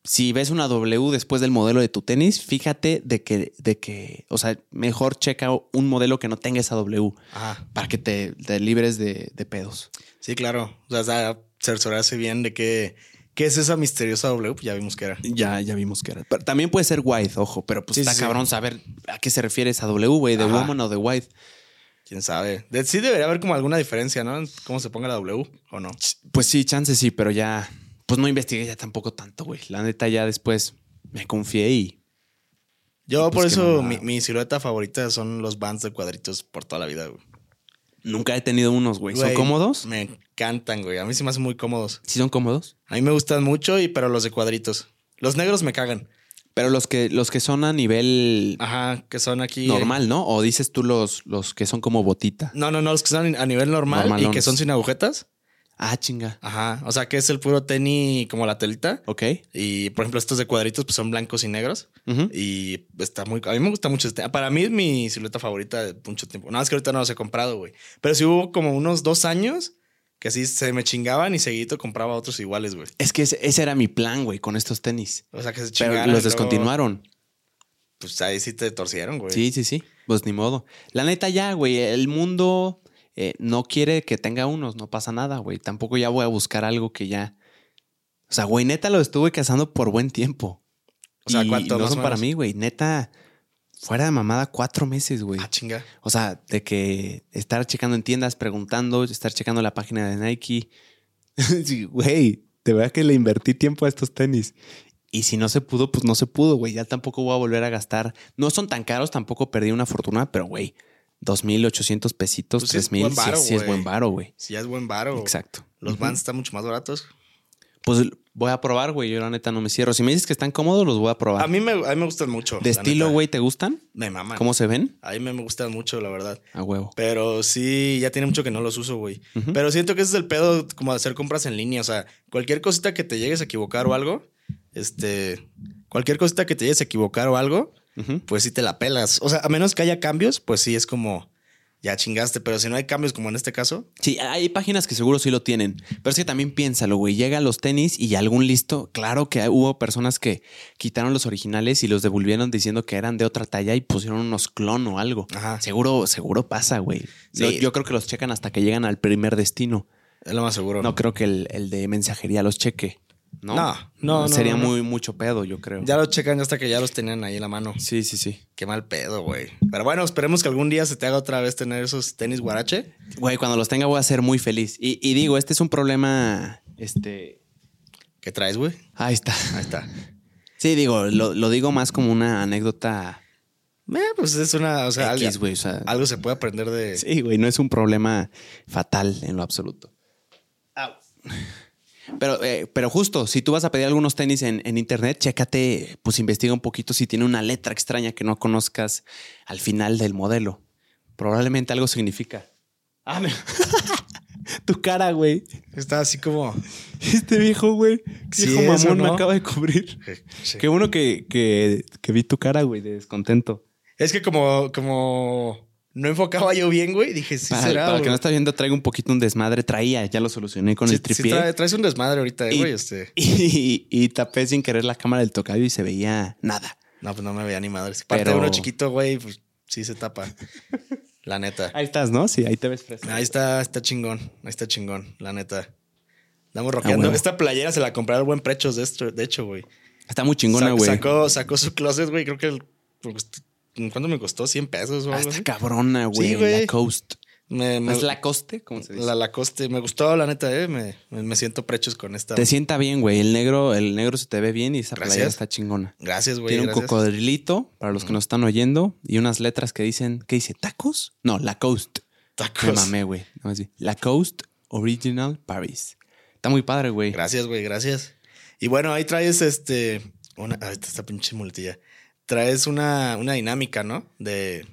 Si ves una W después del modelo de tu tenis, fíjate de que, de que, o sea, mejor checa un modelo que no tenga esa W Ajá. para que te, te libres de, de pedos. Sí, claro. O sea, cerciorarse bien de qué, qué es esa misteriosa W, pues ya vimos que era. Ya, ya vimos que era. Pero también puede ser white, ojo, pero pues Sí, está sí, cabrón saber a qué se refiere esa W, güey, de Ajá. woman o de white. Quién sabe. Sí debería haber como alguna diferencia, ¿no? ¿Cómo se ponga la W o no? Pues sí, chance sí, pero ya, pues no investigué ya tampoco tanto, güey. La neta ya después me confié y Yo Pues por eso mi, mi silueta favorita son los bands de cuadritos por toda la vida, güey. nunca he tenido unos, güey. ¿Son cómodos? Me encantan, güey. A mí se me hacen muy cómodos. Sí son cómodos. A mí me gustan mucho, y pero los de cuadritos. Los negros me cagan. Pero los que, los que son a nivel Ajá, que son aquí. normal, ¿no? O dices tú los, los que son como botita. No, no, no, los que son a nivel normal y que son sin agujetas. Ah, chinga. Ajá. O sea, que es el puro tenis como la telita. Ok. Y por ejemplo, estos de cuadritos pues son blancos y negros. Ujú. Y está muy. A mí me gusta mucho este. Para mí es mi silueta favorita de mucho tiempo. Nada más que ahorita no los he comprado, güey. Pero sí hubo como unos dos años Que así se me chingaban y seguidito compraba otros iguales, güey. Es que ese, ese era mi plan, güey, con estos tenis. O sea, que se Pero chingaran. los luego, descontinuaron. Pues ahí sí te torcieron, güey. Sí, sí, sí. Pues ni modo. La neta ya, güey, el mundo eh, no quiere que tenga unos, no pasa nada, güey. Tampoco ya voy a buscar algo que ya... O sea, güey, neta lo estuve cazando por buen tiempo. O sea, Y ¿cuánto No más o son para mí, güey. Neta, fuera de mamada, cuatro meses, güey. Ah, chinga. O sea, de que estar checando en tiendas, preguntando, estar checando la página de Nike. Sí, güey, de verdad que le invertí tiempo a estos tenis. Y si no se pudo, pues no se pudo, güey. Ya tampoco voy a volver a gastar. No son tan caros, tampoco perdí una fortuna, pero güey, 2.800 pesitos, Pues sí es 3.000, buen sí, es buen varo, güey. Si ya es buen varo. Exacto. Los Ujú. Vans están mucho más baratos. Pues voy a probar, güey. Yo la neta no me cierro. Si me dices que están cómodos, los voy a probar. A mí me, a mí me gustan mucho. ¿De estilo, güey, te gustan? Me maman. ¿Cómo se ven? A mí me gustan mucho, la verdad. A huevo. Pero sí, ya tiene mucho que no los uso, güey. Pero siento que ese es el pedo como de hacer compras en línea. O sea, cualquier cosita que te llegues a equivocar o algo, este, cualquier cosita que te llegues a equivocar o algo, Pues sí te la pelas. O sea, a menos que haya cambios, pues sí es como, ya chingaste. Pero si no hay cambios como en este caso, Sí, hay páginas que seguro sí lo tienen. Pero es que también piénsalo, güey. Llegan los tenis y algún listo. Claro que hubo personas que quitaron los originales y los devolvieron diciendo que eran de otra talla y pusieron unos clon o algo. Ajá. Seguro, seguro pasa, güey. Sí. Yo creo que los checan hasta que llegan al primer destino. es lo más seguro. No creo que el, el de mensajería los cheque. No, No, no, Sería no, no. muy mucho pedo, yo creo. Ya lo checan hasta que ya los tenían ahí en la mano. Sí, sí, sí. Qué mal pedo, güey. Pero bueno, esperemos que algún día se te haga otra vez tener esos tenis guarache. Güey, cuando los tenga voy a ser muy feliz. Y, y digo, este es un problema. Este. ¿Qué traes, güey? Ahí está. Ahí está. Sí, digo, lo, lo digo más como una anécdota Eh, pues es una, o sea, X, algo, güey. O sea, algo se puede aprender de. sí, güey, no es un problema fatal en lo absoluto. Pero, eh, pero justo, si tú vas a pedir algunos tenis en, en internet, chécate, pues investiga un poquito si tiene una letra extraña que no conozcas al final del modelo. Probablemente algo significa. Ah, me- tu cara, güey. Está así como. Este viejo, güey. Sí, Viejo mamón me acaba de cubrir. Sí. Qué bueno que, que, que vi tu cara, güey, de descontento. Es que como, como no enfocaba yo bien, güey, dije, sí para será. para el que güey. no está viendo, traigo un poquito un desmadre. Traía, ya lo solucioné con Sí- el sí tripié. trae- traes un desmadre ahorita, eh, Y- güey. Este. y, y tapé sin querer la cámara del tocayo y se veía nada. No, pues no me veía ni madre. Si parte Pero- de uno chiquito, güey, pues sí se tapa. La neta. Ahí estás, ¿no? Sí, ahí te ves fresco. Ahí está, está chingón. Ahí está chingón, la neta. Estamos rockeando. huevo. Esta playera se la compré al buen prechos de, esto, de hecho, güey. Está muy chingona, güey. Sacó, sacó su closet, güey. Creo que el- ¿Cuánto me costó? ¿100 pesos o Ah, así? cabrona, güey. Sí, güey. La Coast. Me, me- ¿Es la coste? ¿Cómo se dice? la Lacoste. Me gustó, la neta, eh. Me, me- siento prechos con esta. Te sienta bien, güey. El negro, el negro se te ve bien y esa Gracias. playera está chingona. Gracias, güey. Tiene un cocodrilito, para los que nos están oyendo, y unas letras que dicen, ¿qué dice? ¿Tacos? No, La Coast. Tacos. Me mamé, güey. Nada más así. La Coast Original Paris. Está muy padre, güey. Gracias, güey, gracias. Y bueno, ahí traes este. Una, ay, esta pinche muletilla. Traes una, una dinámica, ¿no? De.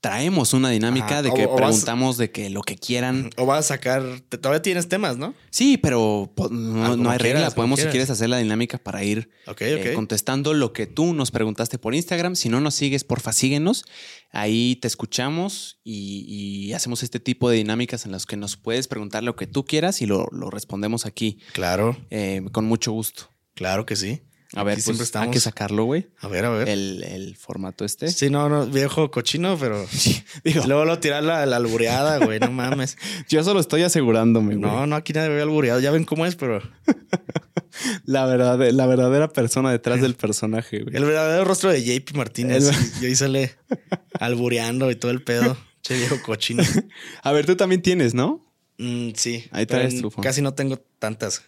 Traemos una dinámica de que o preguntamos de que lo que quieran. O vas a sacar. te- todavía tienes temas, ¿no? Sí, pero po- no, Ah, no hay quieras, regla. Podemos, si quieres, hacer la dinámica para ir eh, ok. contestando lo que tú nos preguntaste por Instagram. Si no nos sigues, porfa, síguenos. Ahí te escuchamos y, y hacemos este tipo de dinámicas en las que nos puedes preguntar lo que tú quieras y lo, lo respondemos aquí Claro, eh, con mucho gusto. claro que sí. A ver, pues, siempre hay que estamos. sacarlo, güey. A ver, a ver. El, el formato este. Sí, no, no, viejo cochino, pero. Digo, Luego lo tirar la, la albureada, güey, no mames. yo solo estoy asegurándome, güey. No, no, aquí nadie había albureado. Ya ven cómo es, pero. La, verdad, la verdadera persona detrás del personaje, güey. El verdadero rostro de JP Martínez. El- Y ahí sale albureando y todo el pedo. Che, viejo cochino. A ver, tú también tienes, ¿no? Mm, sí. Ahí traes tu. Casi no tengo tantas.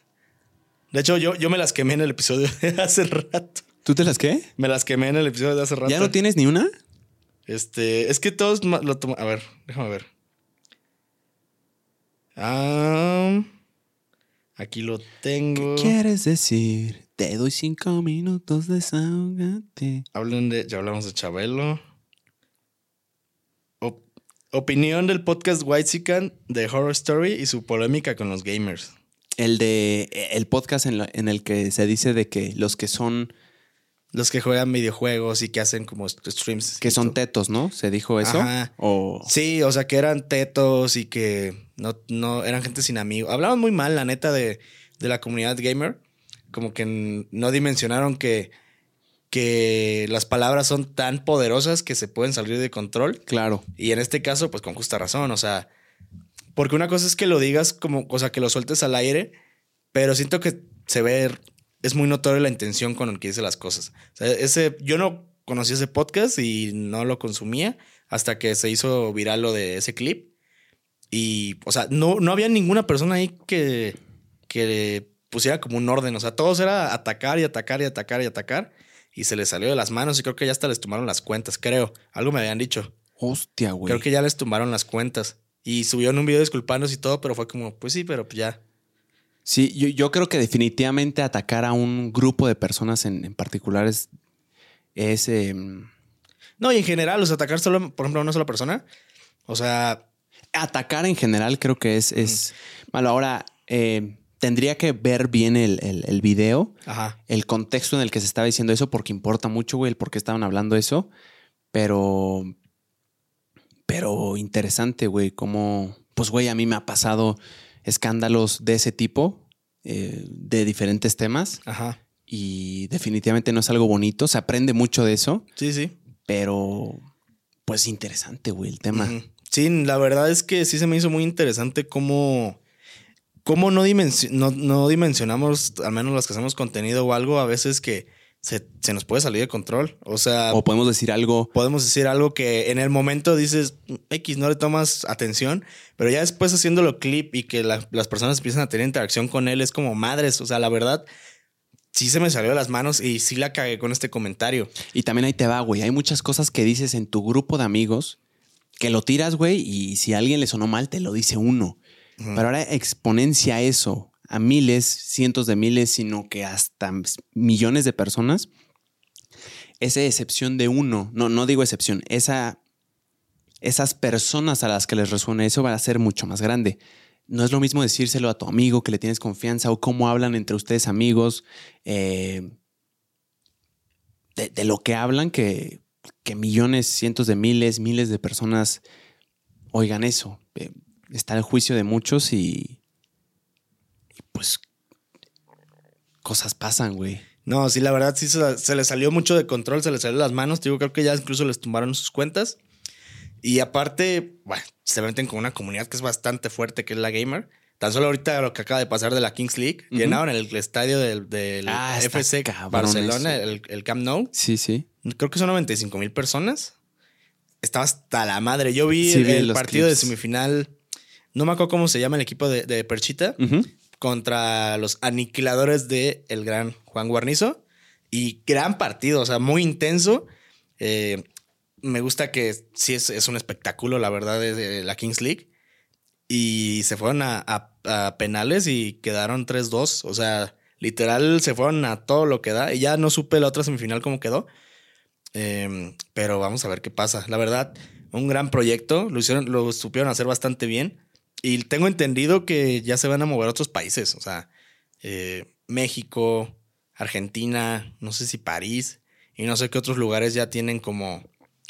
De hecho, yo, yo me las quemé en el episodio de hace rato. ¿Tú te las qué? Me las quemé en el episodio de hace rato. ¿Ya no tienes ni una? Este, es que todos lo toman. A ver, déjame ver. Ah, aquí lo tengo. ¿Quieres decir? Te doy cinco minutos, desahógate. Hablen de. Ya hablamos de Chabelo. Op- opinión del podcast Whitezican de Horror Story y su polémica con los gamers. El de el podcast en, la- en el que se dice de que los que son Los que juegan videojuegos y que hacen como streams. Que son tetos, ¿no? ¿Se dijo eso? Ajá. O... Sí, o sea, que eran tetos y que no, no eran gente sin amigos. Hablaban muy mal, la neta, de, de la comunidad gamer. Como que no dimensionaron que, que las palabras son tan poderosas que se pueden salir de control. Claro. Y en este caso, pues con justa razón, o sea, porque una cosa es que lo digas como, o sea, que lo sueltes al aire, pero siento que se ve, es muy notorio la intención con el que dice las cosas. O sea, ese, yo no conocí ese podcast y no lo consumía hasta que se hizo viral lo de ese clip. Y, o sea, no, no había ninguna persona ahí que, que pusiera como un orden. O sea, todos era atacar y atacar y atacar y atacar. Y se les salió de las manos y creo que ya hasta les tomaron las cuentas, creo. Algo me habían dicho. Hostia, güey. Creo que ya les tumbaron las cuentas. Y subieron un video disculpándose y todo, pero fue como, pues sí, pero pues ya. Sí, yo, yo creo que definitivamente atacar a un grupo de personas en, en particular es. es em, No, y en general, o sea, atacar solo, por ejemplo, a una sola persona. O sea, atacar en general creo que es. es malo, ahora eh, tendría que ver bien el, el, el video, ajá. el contexto en el que se estaba diciendo eso, porque importa mucho, güey, el por qué estaban hablando eso. Pero. Pero interesante, güey, cómo. Pues, güey, a mí me ha pasado escándalos de ese tipo, eh, de diferentes temas. Ajá. y definitivamente no es algo bonito. Se aprende mucho de eso, Sí, sí. pero pues interesante, güey, el tema. Sí, la verdad es que sí se me hizo muy interesante cómo, cómo no, dimensi- no, no dimensionamos, al menos los que hacemos contenido o algo, a veces que se, se nos puede salir de control. O sea, O podemos decir algo, podemos decir algo que en el momento dices, X, no le tomas atención, pero ya después haciéndolo clip y que la- las personas empiezan a tener interacción con él, es como madres. O sea, la verdad, sí se me salió de las manos y sí la cagué con este comentario. y también ahí te va, güey. Hay muchas cosas que dices en tu grupo de amigos que lo tiras, güey, y si a alguien le sonó mal, te lo dice uno. Pero ahora exponencia eso a miles, cientos de miles, sino que hasta millones de personas. Esa excepción de uno, no, no digo excepción, esa, esas personas a las que les resuena eso va a ser mucho más grande. No es lo mismo decírselo a tu amigo que le tienes confianza o cómo hablan entre ustedes amigos, eh, de, lo que hablan que, que millones, cientos de miles, miles de personas oigan eso. Eh, está el juicio de muchos y pues cosas pasan, güy. No, sí, la verdad sí se, se le salió mucho de control, se le salió de las manos. Te Digo, creo que ya incluso les tumbaron sus cuentas. Y aparte, bueno, se meten con una comunidad que es bastante fuerte, que es la gamer. Tan solo ahorita lo que acaba de pasar de la Kings League, Ujú. llenaron el estadio del, del Ah, FC Barcelona, el, el Camp Nou. Sí, sí. Creo que son 95 mil personas. Estaba hasta la madre. Yo vi Sí, el, vi el los partido de semifinal. No me acuerdo cómo se llama el equipo de, de Perchita. Contra los aniquiladores de el gran Juan Guarnizo. Y gran partido, o sea, muy intenso. Eh, me gusta que sí es, un espectáculo, la verdad, de, la Kings League. Y se fueron a, penales y quedaron 3-2. O sea, literal se fueron a todo lo que da. Y ya no supe la otra semifinal cómo quedó. Eh, pero vamos a ver qué pasa. La verdad, un gran proyecto. Lo hicieron, lo supieron hacer bastante bien. Y tengo entendido que ya se van a mover a otros países. O sea, eh, México, Argentina, no sé si París. Y no sé qué otros lugares ya tienen como,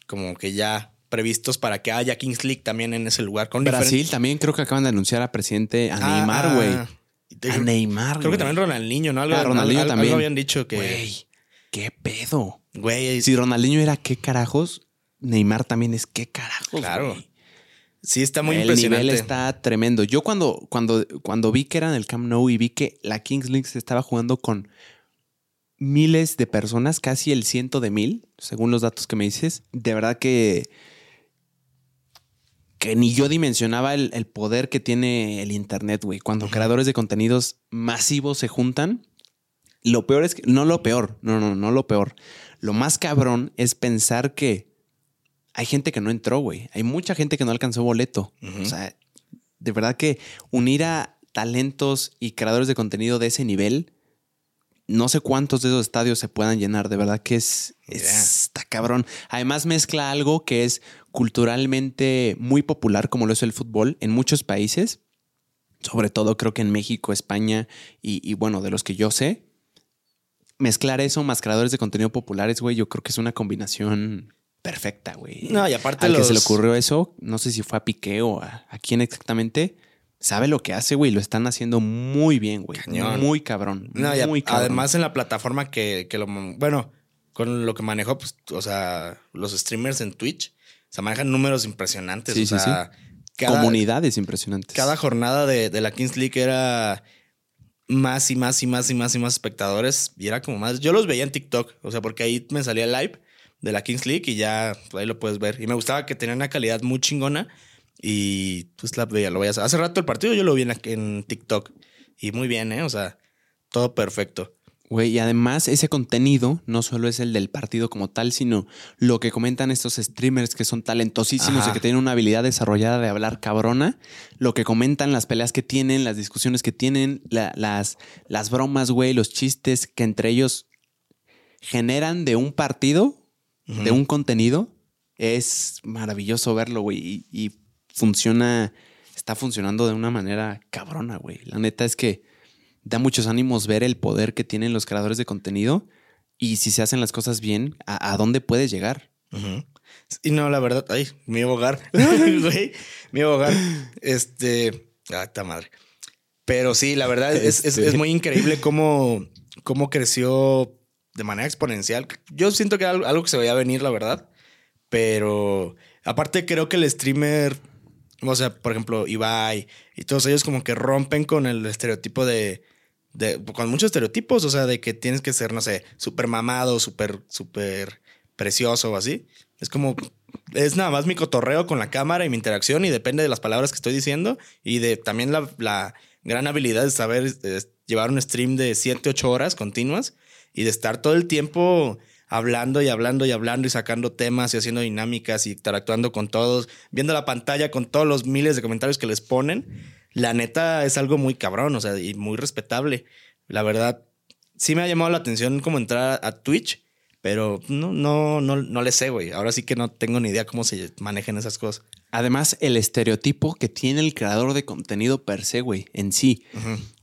como que ya previstos para que haya Kings League también en ese lugar. Con Brasil también creo que acaban de anunciar a presidente, a Ah, Neymar, ah, güey. a Neymar, Creo que también Ronaldinho, ¿no? Algo, Ah, Ronaldinho algo- algo también. habían dicho que. Güey, qué pedo. Güey, Si Ronaldinho era qué carajos, Neymar también es qué carajos. Claro. Sí está muy el impresionante. nivel está tremendo. Yo cuando, cuando, cuando vi que era en el Camp Nou y vi que la Kings League se estaba jugando con miles de personas, casi el ciento de mil, según los datos que me dices, de verdad que que ni yo dimensionaba el, el poder que tiene el Internet, güey. Cuando creadores de contenidos masivos se juntan, lo peor es que, no lo peor, no, no, no lo peor. Lo más cabrón es pensar que hay gente que no entró, güey. Hay mucha gente que no alcanzó boleto. O sea, de verdad que unir a talentos y creadores de contenido de ese nivel, no sé cuántos de esos estadios se puedan llenar. De verdad que es, es- Yeah. está cabrón. Además mezcla algo que es culturalmente muy popular, como lo es el fútbol, en muchos países. Sobre todo creo que en México, España y, y bueno, de los que yo sé, mezclar eso más creadores de contenido populares, güey, yo creo que es una combinación perfecta, güey. No, y aparte Al que se le los- ocurrió eso, no sé si fue a Piqué o a, a quién exactamente, sabe lo que hace, güey. Lo están haciendo muy bien, güey. Cañón. Muy cabrón. No, muy cabrón. además en la plataforma que, que lo... Bueno, con lo que manejó, pues, o sea, los streamers en Twitch, se manejan números impresionantes. Sí, o sí, sea, cada- comunidades impresionantes. cada jornada de, de la Kings League era más y más y más y más y más espectadores. Y era como más. Yo los veía en TikTok, o sea, porque ahí me salía el live de la Kings League y ya pues, ahí lo puedes ver. Y me gustaba que tenía una calidad muy chingona y pues la veía, lo veías. Hace rato el partido yo lo vi en, TikTok y muy bien, ¿eh? O sea, todo perfecto. Güey, y además ese contenido no solo es el del partido como tal, sino lo que comentan estos streamers que son talentosísimos Ajá. y que tienen una habilidad desarrollada de hablar cabrona, lo que comentan, las peleas que tienen, las discusiones que tienen, la- las, las bromas, güey, los chistes que entre ellos generan de un partido, de un contenido, es maravilloso verlo, güey, y, y funciona, está funcionando de una manera cabrona, güey. La neta es que da muchos ánimos ver el poder que tienen los creadores de contenido y si se hacen las cosas bien, a, a dónde puedes llegar. Y no, la verdad, ay, mi hogar, güey, mi hogar, este, ah, esta madre. Pero sí, la verdad es, es- Este. es muy increíble cómo, cómo creció de manera exponencial. Yo siento que algo, que se veía venir, la verdad. Pero aparte creo que el streamer, o sea, por ejemplo, Ibai y todos ellos como que rompen con el estereotipo de, con muchos estereotipos, o sea, de que tienes que ser, no sé, súper mamado, súper, súper precioso o así. Es como, es nada más mi cotorreo con la cámara y mi interacción y depende de las palabras que estoy diciendo y de también la, la gran habilidad de saber llevar un stream de 7, 8 horas continuas y de estar todo el tiempo hablando y hablando y hablando y sacando temas y haciendo dinámicas y interactuando con todos, viendo la pantalla con todos los miles de comentarios que les ponen. La neta es algo muy cabrón, o sea, y muy respetable. La verdad, sí me ha llamado la atención como entrar a Twitch, pero no, no, no, no le sé, güey. Ahora sí que no tengo ni idea cómo se manejan esas cosas. Además, el estereotipo que tiene el creador de contenido per se, güey, en sí.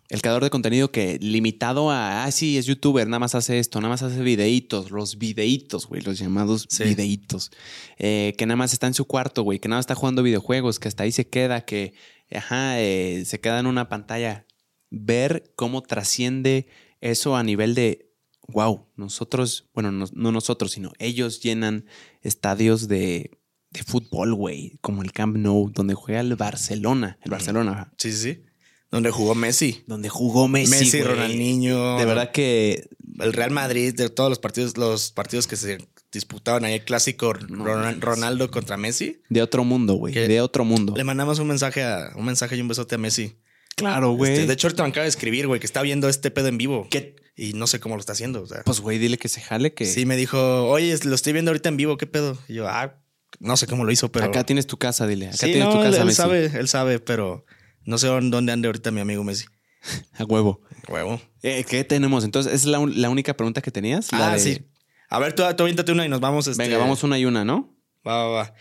El creador de contenido que limitado a, ah, sí, es youtuber, nada más hace esto, nada más hace videitos, los videitos, güey, los llamados Sí. videitos. Eh, que nada más está en su cuarto, güey, que nada más está jugando videojuegos, que hasta ahí se queda, que, ajá, eh, se queda en una pantalla. Ver cómo trasciende eso a nivel de, wow, nosotros, bueno, no, no nosotros, sino ellos llenan estadios de, de fútbol, güey, como el Camp Nou, donde juega el Barcelona, el Barcelona, ajá, Sí, sí, sí. Donde jugó Messi. donde jugó Messi, Messi, güey. Ronaldinho. De verdad que El Real Madrid, de todos los partidos, los partidos que se disputaban ahí, el clásico No Ron- mames. Ronaldo contra Messi. de otro mundo, güey, de otro mundo. Le mandamos un mensaje a un mensaje y un besote a Messi. Claro, güey. Este, de hecho, ahorita me acaba de escribir, güey, que está viendo este pedo en vivo. ¿Qué? Y no sé cómo lo está haciendo. O sea, Pues, güey, dile que se jale, que sí, me dijo, oye, lo estoy viendo ahorita en vivo, ¿qué pedo? Y yo, ah, no sé cómo lo hizo, pero. acá tienes tu casa, dile. Acá sí, tienes no, tu él, casa, él Messi. sabe, él sabe, pero no sé dónde ande ahorita mi amigo Messi. A huevo. Huevo. Eh, ¿Qué tenemos? Entonces, ¿esa es la, un- la única pregunta que tenías? La Ah, de- sí. A ver, tú, tú aviéntate una y nos vamos. Este, Venga, vamos una y una, ¿no? Va, va, va.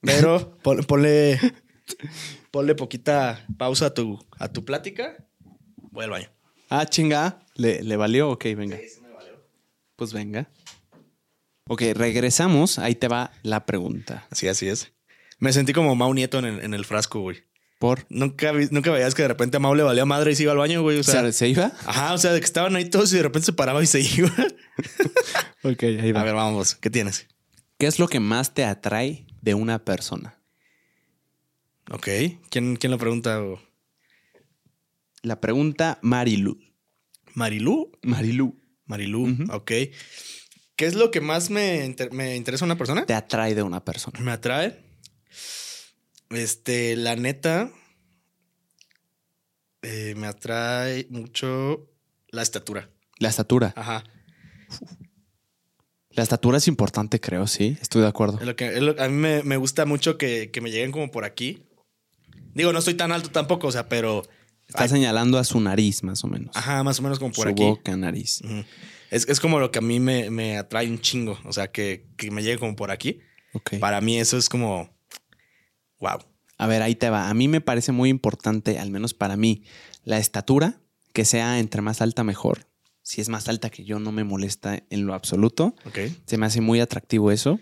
Pero pon- ponle, ponle poquita pausa a tu, a tu plática. Voy al baño. Ah, chinga. ¿Le, le valió? Ok, venga. Pues venga. Ok, regresamos. Ahí te va la pregunta. Así, así es. Me sentí como Mau Nieto en el, en el frasco, güey. ¿Por? Nunca, nunca veías que de repente a Mau le valía madre y se iba al baño, güey. O O sea, ¿se iba? ajá, o sea, de que estaban ahí todos y de repente se paraba y se iba. Ok, ahí va. A ver, vamos. ¿Qué tienes? ¿Qué es lo que más te atrae de una persona? Ok. ¿Quién, quién lo pregunta? La pregunta Marilu. ¿Marilú? Marilu. Marilú, Ujú. ok. ¿Qué es lo que más me, inter- me interesa a una persona? Te atrae de una persona. Me atrae. Este, la neta. eh, me atrae mucho la estatura. La estatura. Ajá. La estatura es importante, creo, sí. Estoy de acuerdo. Es lo que, es lo- a mí me, me gusta mucho que, que me lleguen como por aquí. Digo, no estoy tan alto tampoco, o sea, pero. Está Ay, señalando a su nariz, más o menos. ajá, más o menos como por su aquí. boca, nariz. Es, es como lo que a mí me, me atrae un chingo. O sea, que, que me llegue como por aquí. Ok. Para mí eso es como. Wow. A ver, ahí te va. A mí me parece muy importante, al menos para mí, la estatura, que sea entre más alta mejor. si es más alta que yo, no me molesta en lo absoluto. Ok. Se me hace muy atractivo eso.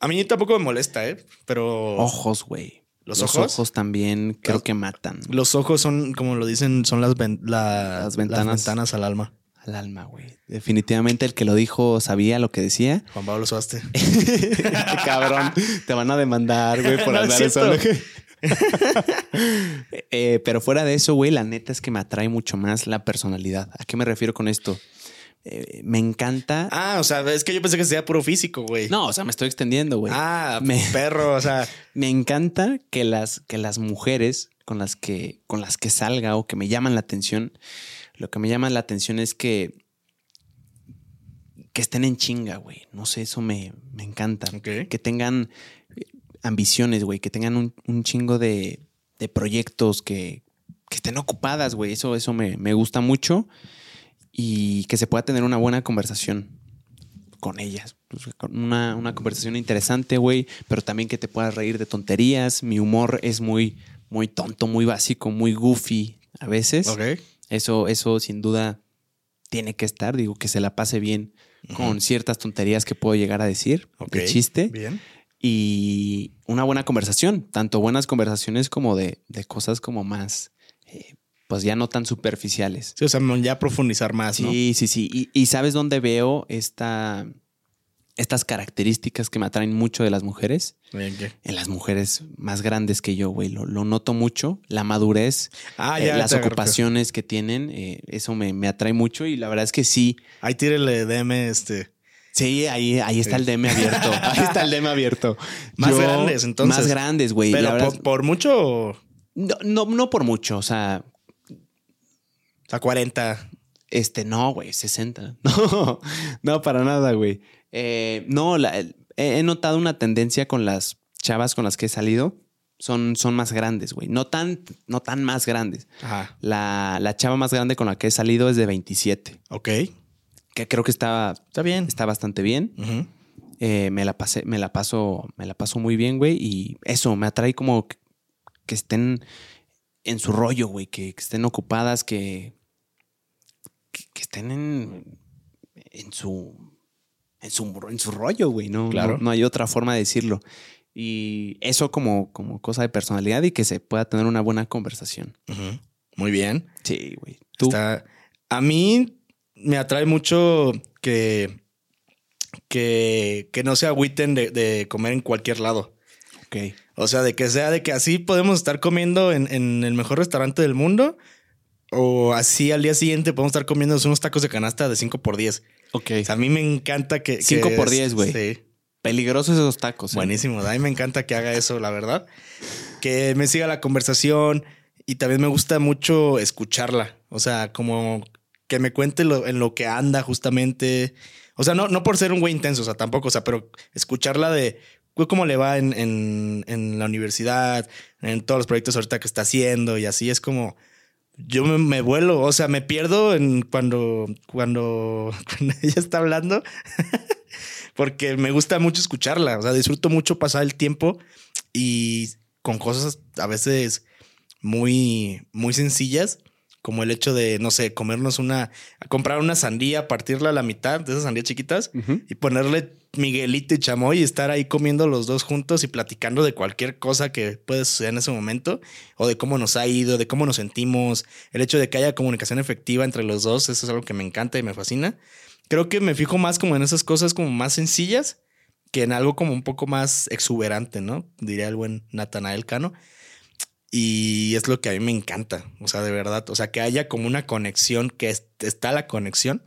A mí tampoco me molesta, ¿eh? Pero Ojos, güey. ¿Los ojos? también creo Los- que matan los ojos son, como lo dicen, son las, ven- la- Las ventanas. las ventanas al alma. Al alma, güey. Definitivamente el que lo dijo sabía lo que decía. Juan Pablo Suaste. Qué cabrón. Te van a demandar, güey, por No es andar eso. cierto. Eh, pero fuera de eso, güey, la neta es que me atrae mucho más la personalidad. ¿A qué me refiero con esto? Eh, me encanta. Ah, o sea, es que yo pensé que sería puro físico, güey. No, o sea, me estoy extendiendo, güey. Ah, Me- perro, o sea. Me encanta que las, que las mujeres con las que, con las que salga o que me llaman la atención, lo que me llama la atención es que, que estén en chinga, güey. No sé, eso me, me encanta. Que tengan ambiciones, güey, que tengan un, un chingo de, de proyectos, que, que estén ocupadas, güey. Eso, eso me, me gusta mucho y que se pueda tener una buena conversación con ellas. Pues, una, una conversación interesante, güey, pero también que te puedas reír de tonterías. Mi humor es muy, muy tonto, muy básico, muy goofy a veces. Ok. Eso, eso sin duda tiene que estar. Digo, que se la pase bien con ciertas tonterías que puedo llegar a decir Ok. de chiste Bien. y una buena conversación, tanto buenas conversaciones como de, de cosas como más, eh, pues ya no tan superficiales. Sí, o sea, ya profundizar más, ¿no? Sí, sí, sí. Y, y ¿sabes dónde veo esta, estas características que me atraen mucho de las mujeres? Bien, ¿qué? En las mujeres más grandes que yo, güey. Lo, lo noto mucho. La madurez, Ah, eh, ya. las ocupaciones que tienen, eh, eso me, me atrae mucho. Y la verdad es que sí. Ahí tírele DM este. Sí, ahí, ahí está el DM abierto. Ahí está el DM abierto. Más grandes, entonces. Más grandes, güey. La Pero verdad por, por mucho, No, no, no por mucho, o sea, sea, 40. este, no, güey, 60. No, no, para nada, güey. Eh, no, la- he, notado una tendencia con las chavas con las que he salido. Son, son más grandes, güey. No tan, no tan más grandes. Ajá. La, la chava más grande con la que he salido es de 27, Ok. que creo que está, Está bien. está bastante bien. Eh, me la pasé, me la paso, me la paso muy bien, güey. Y eso me atrae como que, que estén en su rollo, güey, que, que estén ocupadas, que, que, que estén en, en su en su en su rollo, güey. No, Claro. no, no hay otra forma de decirlo. Y eso como, como cosa de personalidad y que se pueda tener una buena conversación. Muy bien. Sí, güey. Tú. Está- A mí me atrae mucho que, que, que no se agüiten de, de comer en cualquier lado. Ok. O sea, de que sea de que así podemos estar comiendo en, en el mejor restaurante del mundo. O así al día siguiente podemos estar comiendo unos tacos de canasta de 5 por 10. Ok. O sea, a mí me encanta que... que Cinco por es- 10, güey. Sí. Peligrosos esos tacos. ¿eh? Buenísimo. A mí me encanta que haga eso, la verdad. Que me siga la conversación y también me gusta mucho escucharla. O sea, como que me cuente lo, en lo que anda justamente. O sea, no, no por ser un güey intenso, o sea, tampoco, o sea, pero escucharla de cómo le va en, en, en la universidad, en todos los proyectos ahorita que está haciendo y así es como yo me, me vuelo, o sea, me pierdo en cuando, cuando, cuando ella está hablando, porque me gusta mucho escucharla, o sea, disfruto mucho pasar el tiempo y con cosas a veces muy, muy sencillas, como el hecho de, no sé, comernos una, comprar una sandía, partirla a la mitad de esas sandías chiquitas y ponerle Miguelito y Chamoy y estar ahí comiendo los dos juntos y platicando de cualquier cosa que puede suceder en ese momento o de cómo nos ha ido, de cómo nos sentimos, el hecho de que haya comunicación efectiva entre los dos, eso es algo que me encanta y me fascina. Creo que me fijo más como en esas cosas como más sencillas que en algo como un poco más exuberante, ¿no? Diría el buen Natanael Cano. Y es lo que a mí me encanta, o sea, de verdad, o sea, que haya como una conexión, que est- está la conexión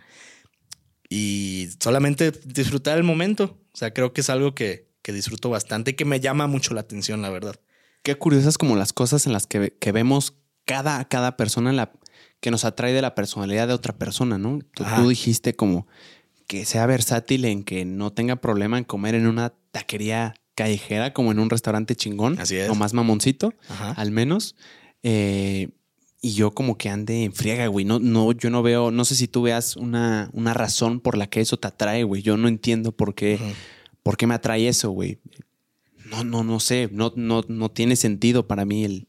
y solamente disfrutar el momento. O sea, creo que es algo que, que disfruto bastante y que me llama mucho la atención, la verdad. Qué curiosas como las cosas en las que, que vemos cada, cada persona en la, que nos atrae de la personalidad de otra persona, ¿no? Tú, dijiste como que sea versátil en que no tenga problema en comer en una taquería callejera como en un restaurante chingón. Así es. O más mamoncito, Ajá. al menos. Eh, y yo como que ande en friega, güey. No, no, yo no veo, no sé si tú veas una, una razón por la que eso te atrae, güey. Yo no entiendo por qué, por qué me atrae eso, güey. No, no, no sé. No, no, no tiene sentido para mí el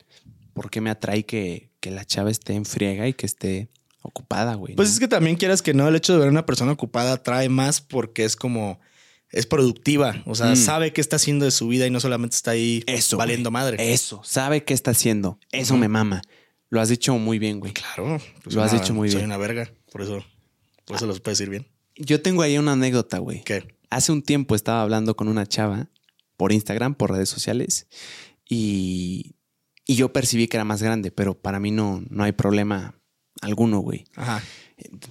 por qué me atrae que, que la chava esté en friega y que esté ocupada, güey. Pues ¿no? es que también quieras que no, el hecho de ver a una persona ocupada atrae más porque es como, es productiva, o sea, Mm. sabe qué está haciendo de su vida y no solamente está ahí Eso, valiendo madre. Eso, sabe qué está haciendo. Eso me mama. Lo has dicho muy bien, güey. Claro. pues Lo has una- dicho muy Soy bien. una verga, por eso, por eso los puedes decir bien. Yo tengo ahí una anécdota, güey. ¿Qué? Hace un tiempo estaba hablando con una chava por Instagram, por redes sociales, y, y yo percibí que era más grande, pero para mí no, no hay problema alguno, güey. Ajá.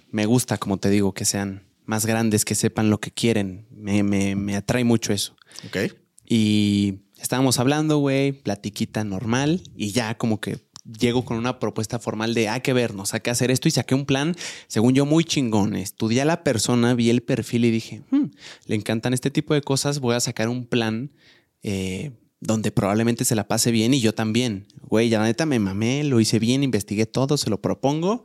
Me gusta, como te digo, que sean más grandes, que sepan lo que quieren. Me, me, me atrae mucho eso. Ok. Y estábamos hablando, güey, platiquita normal, y ya como que llego con una propuesta formal de hay que vernos, hay que hacer esto, y saqué un plan, según yo, muy chingón. Estudié a la persona, vi el perfil y dije, "Hmm, le encantan este tipo de cosas, voy a sacar un plan eh, donde probablemente se la pase bien y yo también. Güey, ya la neta me mamé, lo hice bien, investigué todo, se lo propongo,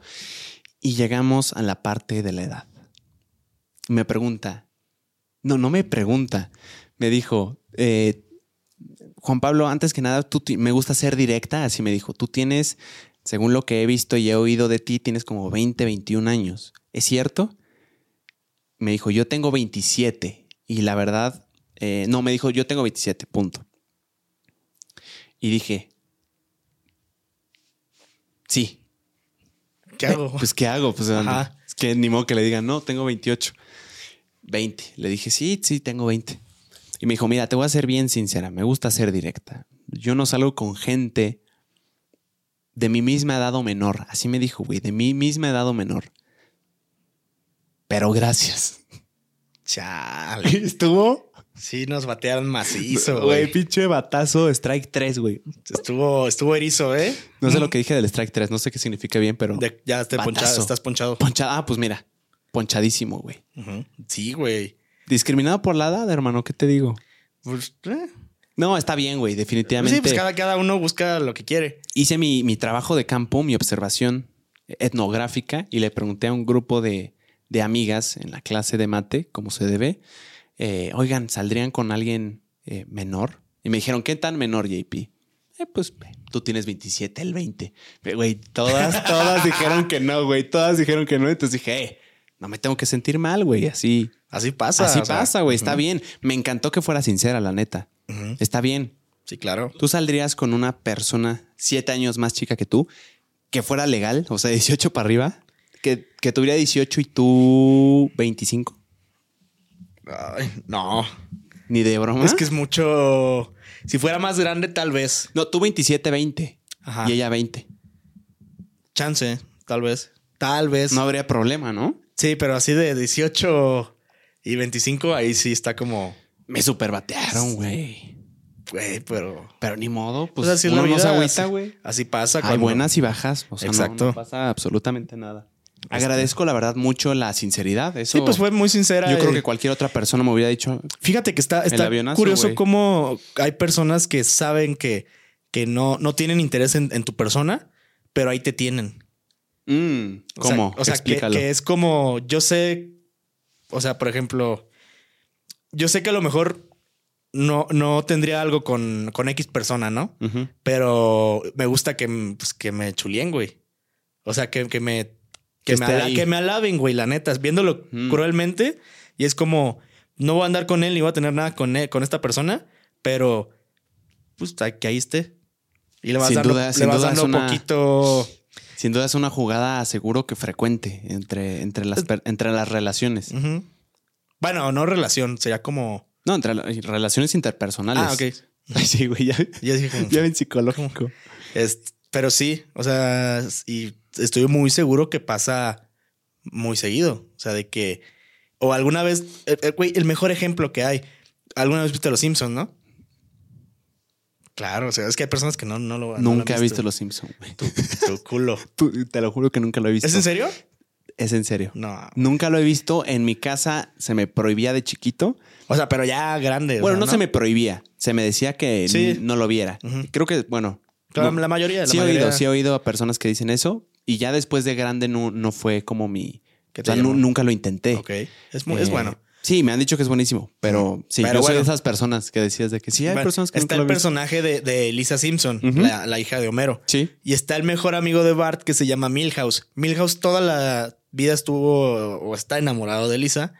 y llegamos a la parte de la edad. Me pregunta, no, no me pregunta, me dijo, eh, Juan Pablo, antes que nada, tú me gusta ser directa, así me dijo, tú tienes, según lo que he visto y he oído de ti, tienes como 20, 21 años. ¿Es cierto? Me dijo, yo tengo 27 y la verdad, eh, no, me dijo, yo tengo 27, punto. Y dije, sí. ¿Qué hago? Pues, ¿qué hago? Pues, Ajá. es que ni modo que le digan, no, tengo 28. 20. Le dije, sí, sí, tengo 20. Y me dijo, mira, te voy a ser bien sincera, me gusta ser directa. Yo no salgo con gente de mi misma edad o menor. Así me dijo, güey, de mi misma edad o menor. Pero gracias. Chale. Estuvo, Sí, nos batearon macizo, güey, pinche batazo, strike 3, güey. Estuvo, estuvo erizo, ¿eh? No sé lo que dije del strike 3, no sé qué significa bien, pero... De- ya te ponchado, estás ponchado. Ponchada, ah, pues mira, ponchadísimo, güey. Ujú. Sí, güey. Discriminado por la edad, hermano, ¿qué te digo? Pues, eh. No, está bien, güey, definitivamente. Sí, pues cada, cada uno busca lo que quiere. Hice mi, mi trabajo de campo, mi observación etnográfica y le pregunté a un grupo de, de amigas en la clase de mate, como se debe, eh, oigan, ¿saldrían con alguien eh, menor? Y me dijeron, ¿qué tan menor, JP? Eh, pues tú tienes 27, el 20. Pero, Güey, todas, todas dijeron que no, güey, todas dijeron que no. Entonces dije, eh, no me tengo que sentir mal, güey, así. Así pasa. Así pasa, güey, está bien. Me encantó que fuera sincera, la neta. Está bien. Sí, claro. ¿Tú saldrías con una persona siete años más chica que tú, que fuera legal, o sea, 18 para arriba, que, que tuviera 18 y tú 25? Ay, no. Ni de broma. Es que es mucho. Si fuera más grande, tal vez. No, tú 27, 20 Ajá. y ella 20. Chance, tal vez. Tal vez. No habría problema, ¿no? Sí, pero así de 18 y 25, ahí sí está como. Me superbatearon, güey. Güey, pero. Pero ni modo, pues Pues así uno la no se vida, agüita, güey. Así pasa. Hay buenas y bajas. O sea, no- Exacto. No, pasa absolutamente nada. Agradezco, la verdad, mucho la sinceridad. Eso, Sí, pues fue muy sincera. Yo creo eh. que cualquier otra persona me hubiera dicho, Fíjate que está, está avionazo, curioso güey. cómo hay personas que saben que, que no, no tienen interés en, en tu persona, pero ahí te tienen. Mm, O sea- ¿cómo? O sea, que, Explícalo. que es como, yo sé, o sea, por ejemplo, yo sé que a lo mejor no, no tendría algo con, con X persona, ¿no? Pero me gusta que, pues, que me chulien, güey. O sea, que, que me, que, Que me, ala- que me alaben, güey, la neta, viéndolo Mm. cruelmente. Y es como, no voy a andar con él ni voy a tener nada con, él- con esta persona, pero pues que ahí esté. Y le vas Sin dando, duda- le vas duda dando es una- poquito. Sin duda es una jugada seguro que frecuente entre, entre, las, per- entre las relaciones. Bueno, no relación, sería como. No, entre la- relaciones interpersonales. Ah, ok. Sí, güey, ya, Yo dije como. ya ven psicológico. Es- pero sí, o sea, y estoy muy seguro que pasa muy seguido. O sea, de que. O alguna vez. eh, eh, Güey, el mejor ejemplo que hay. Alguna vez viste Los Simpsons, ¿no? Claro, o sea, es que hay personas que no, no lo no Nunca he visto Los Simpsons, güey. Tu, tu culo. Tú- Te lo juro que nunca lo he visto. ¿Es en serio? Es en serio. No. Nunca lo he visto. En mi casa se me prohibía de chiquito. O sea, pero ya grande. o Bueno, sea, no, se me prohibía. Se me decía que Sí. n- no lo viera. Ujú. Creo que, bueno. Claro, no. La mayoría. La sí he mayoría oído, sí he oído a personas que dicen eso. Y ya después de grande no, no fue como mi... O sea, nu- llamó. nunca lo intenté. Ok. Es, muy, es Eh, bueno. Sí, me han dicho que es buenísimo, pero sí, Pero yo soy bueno. de esas personas que decías de que sí hay Bueno, personas que está el personaje de, de Lisa Simpson, la, la hija de Homero. Sí. Y está el mejor amigo de Bart que se llama Milhouse. Milhouse toda la vida estuvo o está enamorado de Lisa.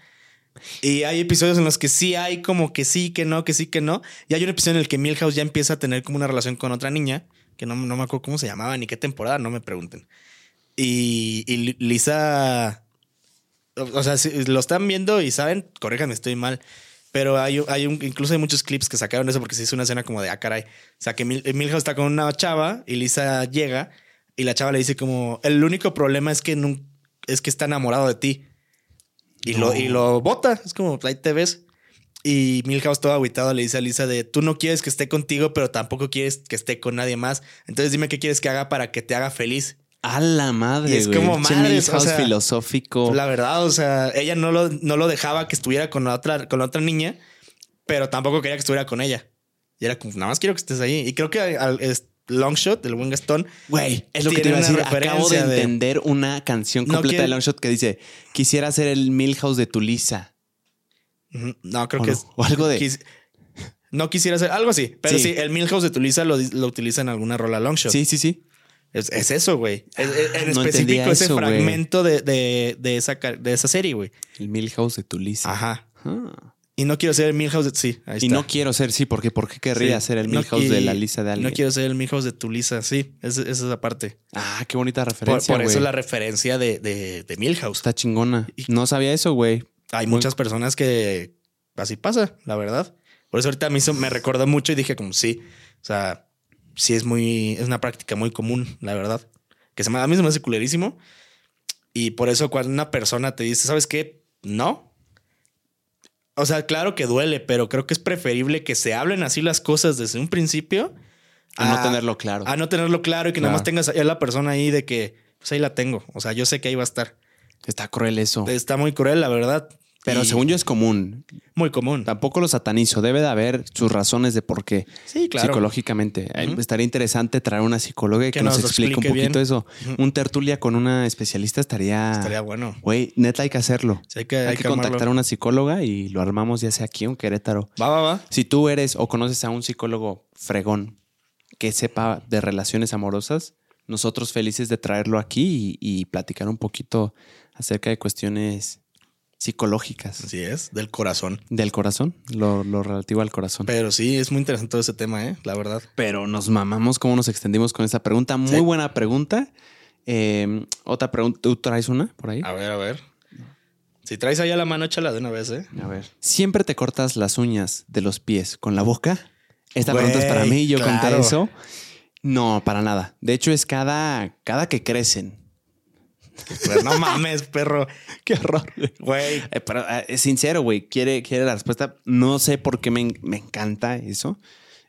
Y hay episodios en los que sí hay como que sí, que no, que sí, que no. Y hay un episodio en el que Milhouse ya empieza a tener como una relación con otra niña, que no, no me acuerdo cómo se llamaba ni qué temporada, no me pregunten. Y, y Li- Lisa, o sea, si lo están viendo y saben, corríjanme, estoy mal. Pero hay, hay un, incluso hay muchos clips que sacaron de eso porque se hizo una escena como de, ah, caray. O sea, que Mil- Milhouse está con una chava y Lisa llega y la chava le dice como, el único problema es que, es que está enamorado de ti. Y, lo, y lo bota. Es como, ahí te ves. Y Milhouse todo aguitado le dice a Lisa de, tú no quieres que esté contigo, pero tampoco quieres que esté con nadie más. Entonces dime qué quieres que haga para que te haga feliz. A la madre, Y es güey. como madres, o Milhouse sea, filosófico. La verdad, o sea, ella no lo, no lo dejaba que estuviera con la otra, con la otra niña, pero tampoco quería que estuviera con ella. Y era como, nada más quiero que estés ahí. Y creo que al, es Longshot, el buen Gastón, Güey, es lo que te iba a decir. Acabo de entender una canción No completa quiere- de Longshot que dice: Quisiera ser el Milhouse de tu Lisa. Ujú. No, creo ¿O que no? es. O algo de- quis- no quisiera hacer algo así, pero sí, Sí. el Milhouse de Tulisa lo, lo utiliza en alguna rola Longshot. Sí, sí, sí. Es, es eso, güey. Es- es- en no específico, ese eso, fragmento de, de, de esa, de esa serie, güey. El Milhouse de tu Lisa. Ajá. Ah. Y no quiero ser el Milhouse de. Sí, ahí Y está. no quiero ser, sí, porque ¿por qué querría Sí. ser el No Milhouse de la Lisa de alguien? No quiero ser el Milhouse de Tulisa. Sí, es- esa es la parte. Ah, qué bonita referencia. por eso la referencia de, de, de Milhouse. Está chingona. Y- No sabía eso, güey. Hay Muy- muchas personas que así pasa, la verdad. Por eso ahorita a mí me recordó mucho y dije como sí. O sea, sí es muy, es una práctica muy común, la verdad. Que se me, a mí se me hace culerísimo. Y por eso cuando una persona te dice, ¿sabes qué? No. O sea, claro que duele, pero creo que es preferible que se hablen así las cosas desde un principio. A no tenerlo claro. A no tenerlo claro y que Claro. nada más tengas a la persona ahí de que, pues ahí la tengo. O sea, yo sé que ahí va a estar. Está cruel eso. Está muy cruel, la verdad. Pero Y según yo es común. Muy común. Tampoco lo satanizo. Debe de haber sus razones de por qué. Sí, claro. Psicológicamente. Estaría interesante traer una psicóloga y que, Que nos, explique un poquito bien. eso. Un tertulia con una especialista estaría. Estaría bueno. Güey, neta hay que hacerlo. Sí, hay que, hay, hay que que contactar a una psicóloga y lo armamos ya sea aquí o en Querétaro. Va, va, va. Si tú eres o conoces a un psicólogo fregón que sepa de relaciones amorosas, nosotros felices de traerlo aquí y, y platicar un poquito acerca de cuestiones psicológicas Así es, del corazón. del corazón, lo, lo relativo al corazón. Pero sí, es muy interesante todo ese tema, ¿eh? La verdad. Pero nos mamamos cómo nos extendimos con esa pregunta. Muy Sí. buena pregunta. Eh, otra pregunta. ¿Tú traes una por ahí? A ver, a ver. Si traes allá la mano, échala de una vez, ¿eh? A ver. ¿Siempre te cortas las uñas de los pies con la boca? Esta Güey, pregunta es para mí. Yo conté claro. eso. No, para nada. De hecho, es cada, cada que crecen. Pero no mames, perro. Qué horror. Güey. Eh, pero eh, es sincero, güey. Quiere, quiere la respuesta. No sé por qué me, en- me encanta eso.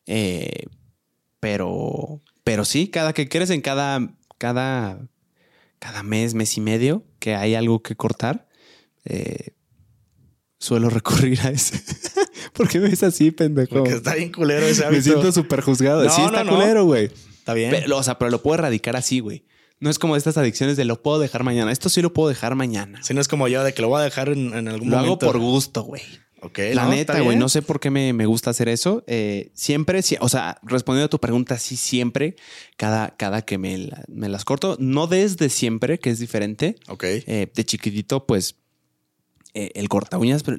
Eh, pero, pero sí, cada que crecen, cada, cada, cada mes, mes y medio que hay algo que cortar, suelo recurrir a ese. ¿Por qué me ves así, pendejo? Porque está bien culero ese Me hábito. siento súper juzgado. No, sí, está no, culero, güey. Está bien. Pero, o sea, pero lo puedo erradicar así, güey. No es como estas adicciones de lo puedo dejar mañana. Esto sí lo puedo dejar mañana. Si no es como yo, de que lo voy a dejar en, en algún Lo hago momento. por gusto, güey. Ok, La no, neta, güey, no sé por qué me, me gusta hacer eso. Eh, siempre, sí, o sea, respondiendo a tu pregunta, sí, siempre, cada, cada que me, la- me las corto, no desde siempre, que es diferente. Ok. Eh, de chiquitito, pues, eh, el corta uñas, pero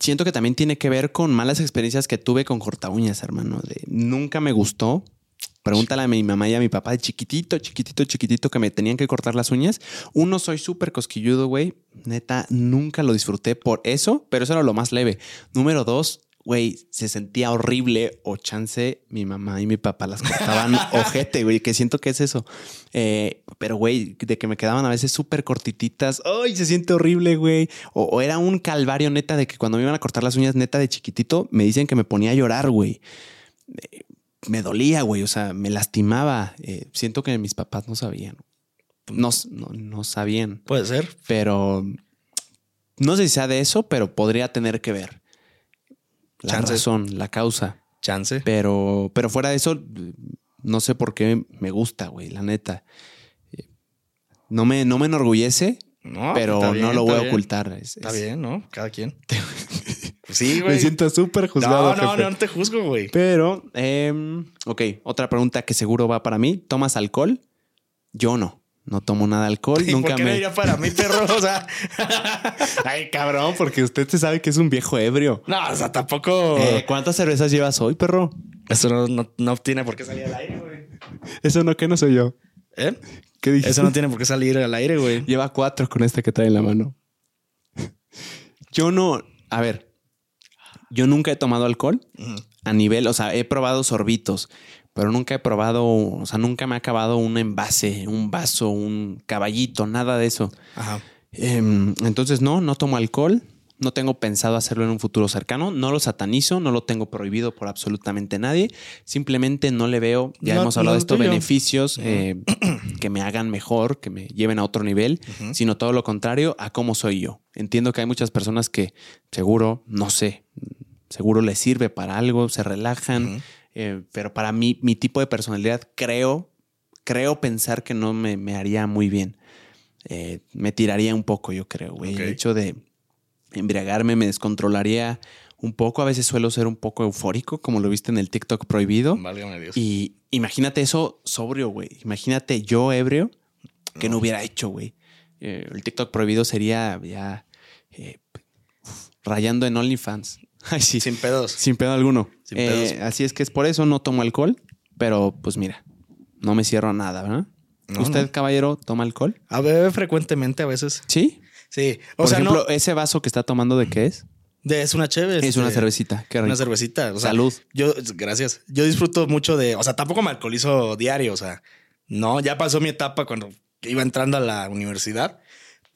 siento que también tiene que ver con malas experiencias que tuve con corta uñas, hermano. De, nunca me gustó. Pregúntale a mi mamá y a mi papá de chiquitito, chiquitito, chiquitito que me tenían que cortar las uñas. Uno, soy súper cosquilludo, güey. Neta, nunca lo disfruté por eso, pero eso era lo más leve. Número dos, güey, se sentía horrible o chance mi mamá y mi papá las cortaban ojete, güey, que siento que es eso. Eh, pero, güey, de que me quedaban a veces súper cortititas. ¡Ay, se siente horrible, güey! O, o era un calvario neta de que cuando me iban a cortar las uñas neta de chiquitito, me dicen que me ponía a llorar, güey. Eh, me dolía, güey, o sea, me lastimaba. Eh, siento que mis papás no sabían. No, no, no sabían. Puede ser. Pero no sé si sea de eso, pero podría tener que ver. La Chance. razón, la causa. Chance. Pero, pero fuera de eso, no sé por qué me gusta, güey, la neta. Eh, No me, no me enorgullece, No, pero bien, no lo voy a bien. ocultar. Es- Está es- bien, ¿no? Cada quien. sí, güey. Me siento súper juzgado. no, no, jefe. no, no te juzgo, güey. Pero, em, ok, otra pregunta que seguro va para mí. ¿Tomas alcohol? Yo no. No tomo nada de alcohol. ¿Y Nunca por qué me. iría para mí, perro? O sea, Ay, cabrón, porque usted se sabe que es un viejo ebrio. no, o sea, tampoco. Eh, ¿Cuántas cervezas llevas hoy, perro? Eso no, no, no tiene por qué salir al aire, güey. Eso no, que no soy yo. ¿Eh? ¿Qué dijiste? Eso no tiene por qué salir al aire, güey. Lleva cuatro con esta que trae en la mano. Yo no. A ver. Yo nunca he tomado alcohol a nivel, o sea, he probado sorbitos, pero nunca he probado, o sea, nunca me ha acabado un envase, un vaso, un caballito, nada de eso. Ajá. Em, entonces, no, no tomo alcohol. No tengo pensado hacerlo en un futuro cercano. No lo satanizo, no lo tengo prohibido por absolutamente nadie. Simplemente no le veo, ya No- hemos hablado no de esto, beneficios eh, que me hagan mejor, que me lleven a otro nivel, sino todo lo contrario a cómo soy yo. Entiendo que hay muchas personas que seguro, no sé, seguro les sirve para algo, se relajan, eh, pero para mí, mi tipo de personalidad, creo, creo pensar que no me, me haría muy bien. Eh, me tiraría un poco, yo creo, güey. El hecho de embriagarme me descontrolaría un poco. A veces suelo ser un poco eufórico, como lo viste en el TikTok prohibido. Válgame Dios. Y imagínate eso sobrio, güey. Imagínate yo ebrio que no hubiera hecho, güey. Eh, el TikTok prohibido sería ya eh, rayando en OnlyFans. Ay, sí. Sin, Sin pedos. pedo alguno. Sin Eh, pedos. así es que es por eso no tomo alcohol, pero pues mira, no me cierro a nada, ¿verdad? No, ¿Usted, no. caballero, toma alcohol? A bebé frecuentemente a veces. Sí. Sí. O Por sea, ejemplo, no. ese vaso que está tomando, ¿de qué es? de- es una chévere. Es una cervecita. Qué rico. Una cervecita. O sea, Salud. Yo, gracias. Yo disfruto mucho de. O sea, tampoco me alcoholizo diario. O sea, no, ya pasó mi etapa cuando iba entrando a la universidad.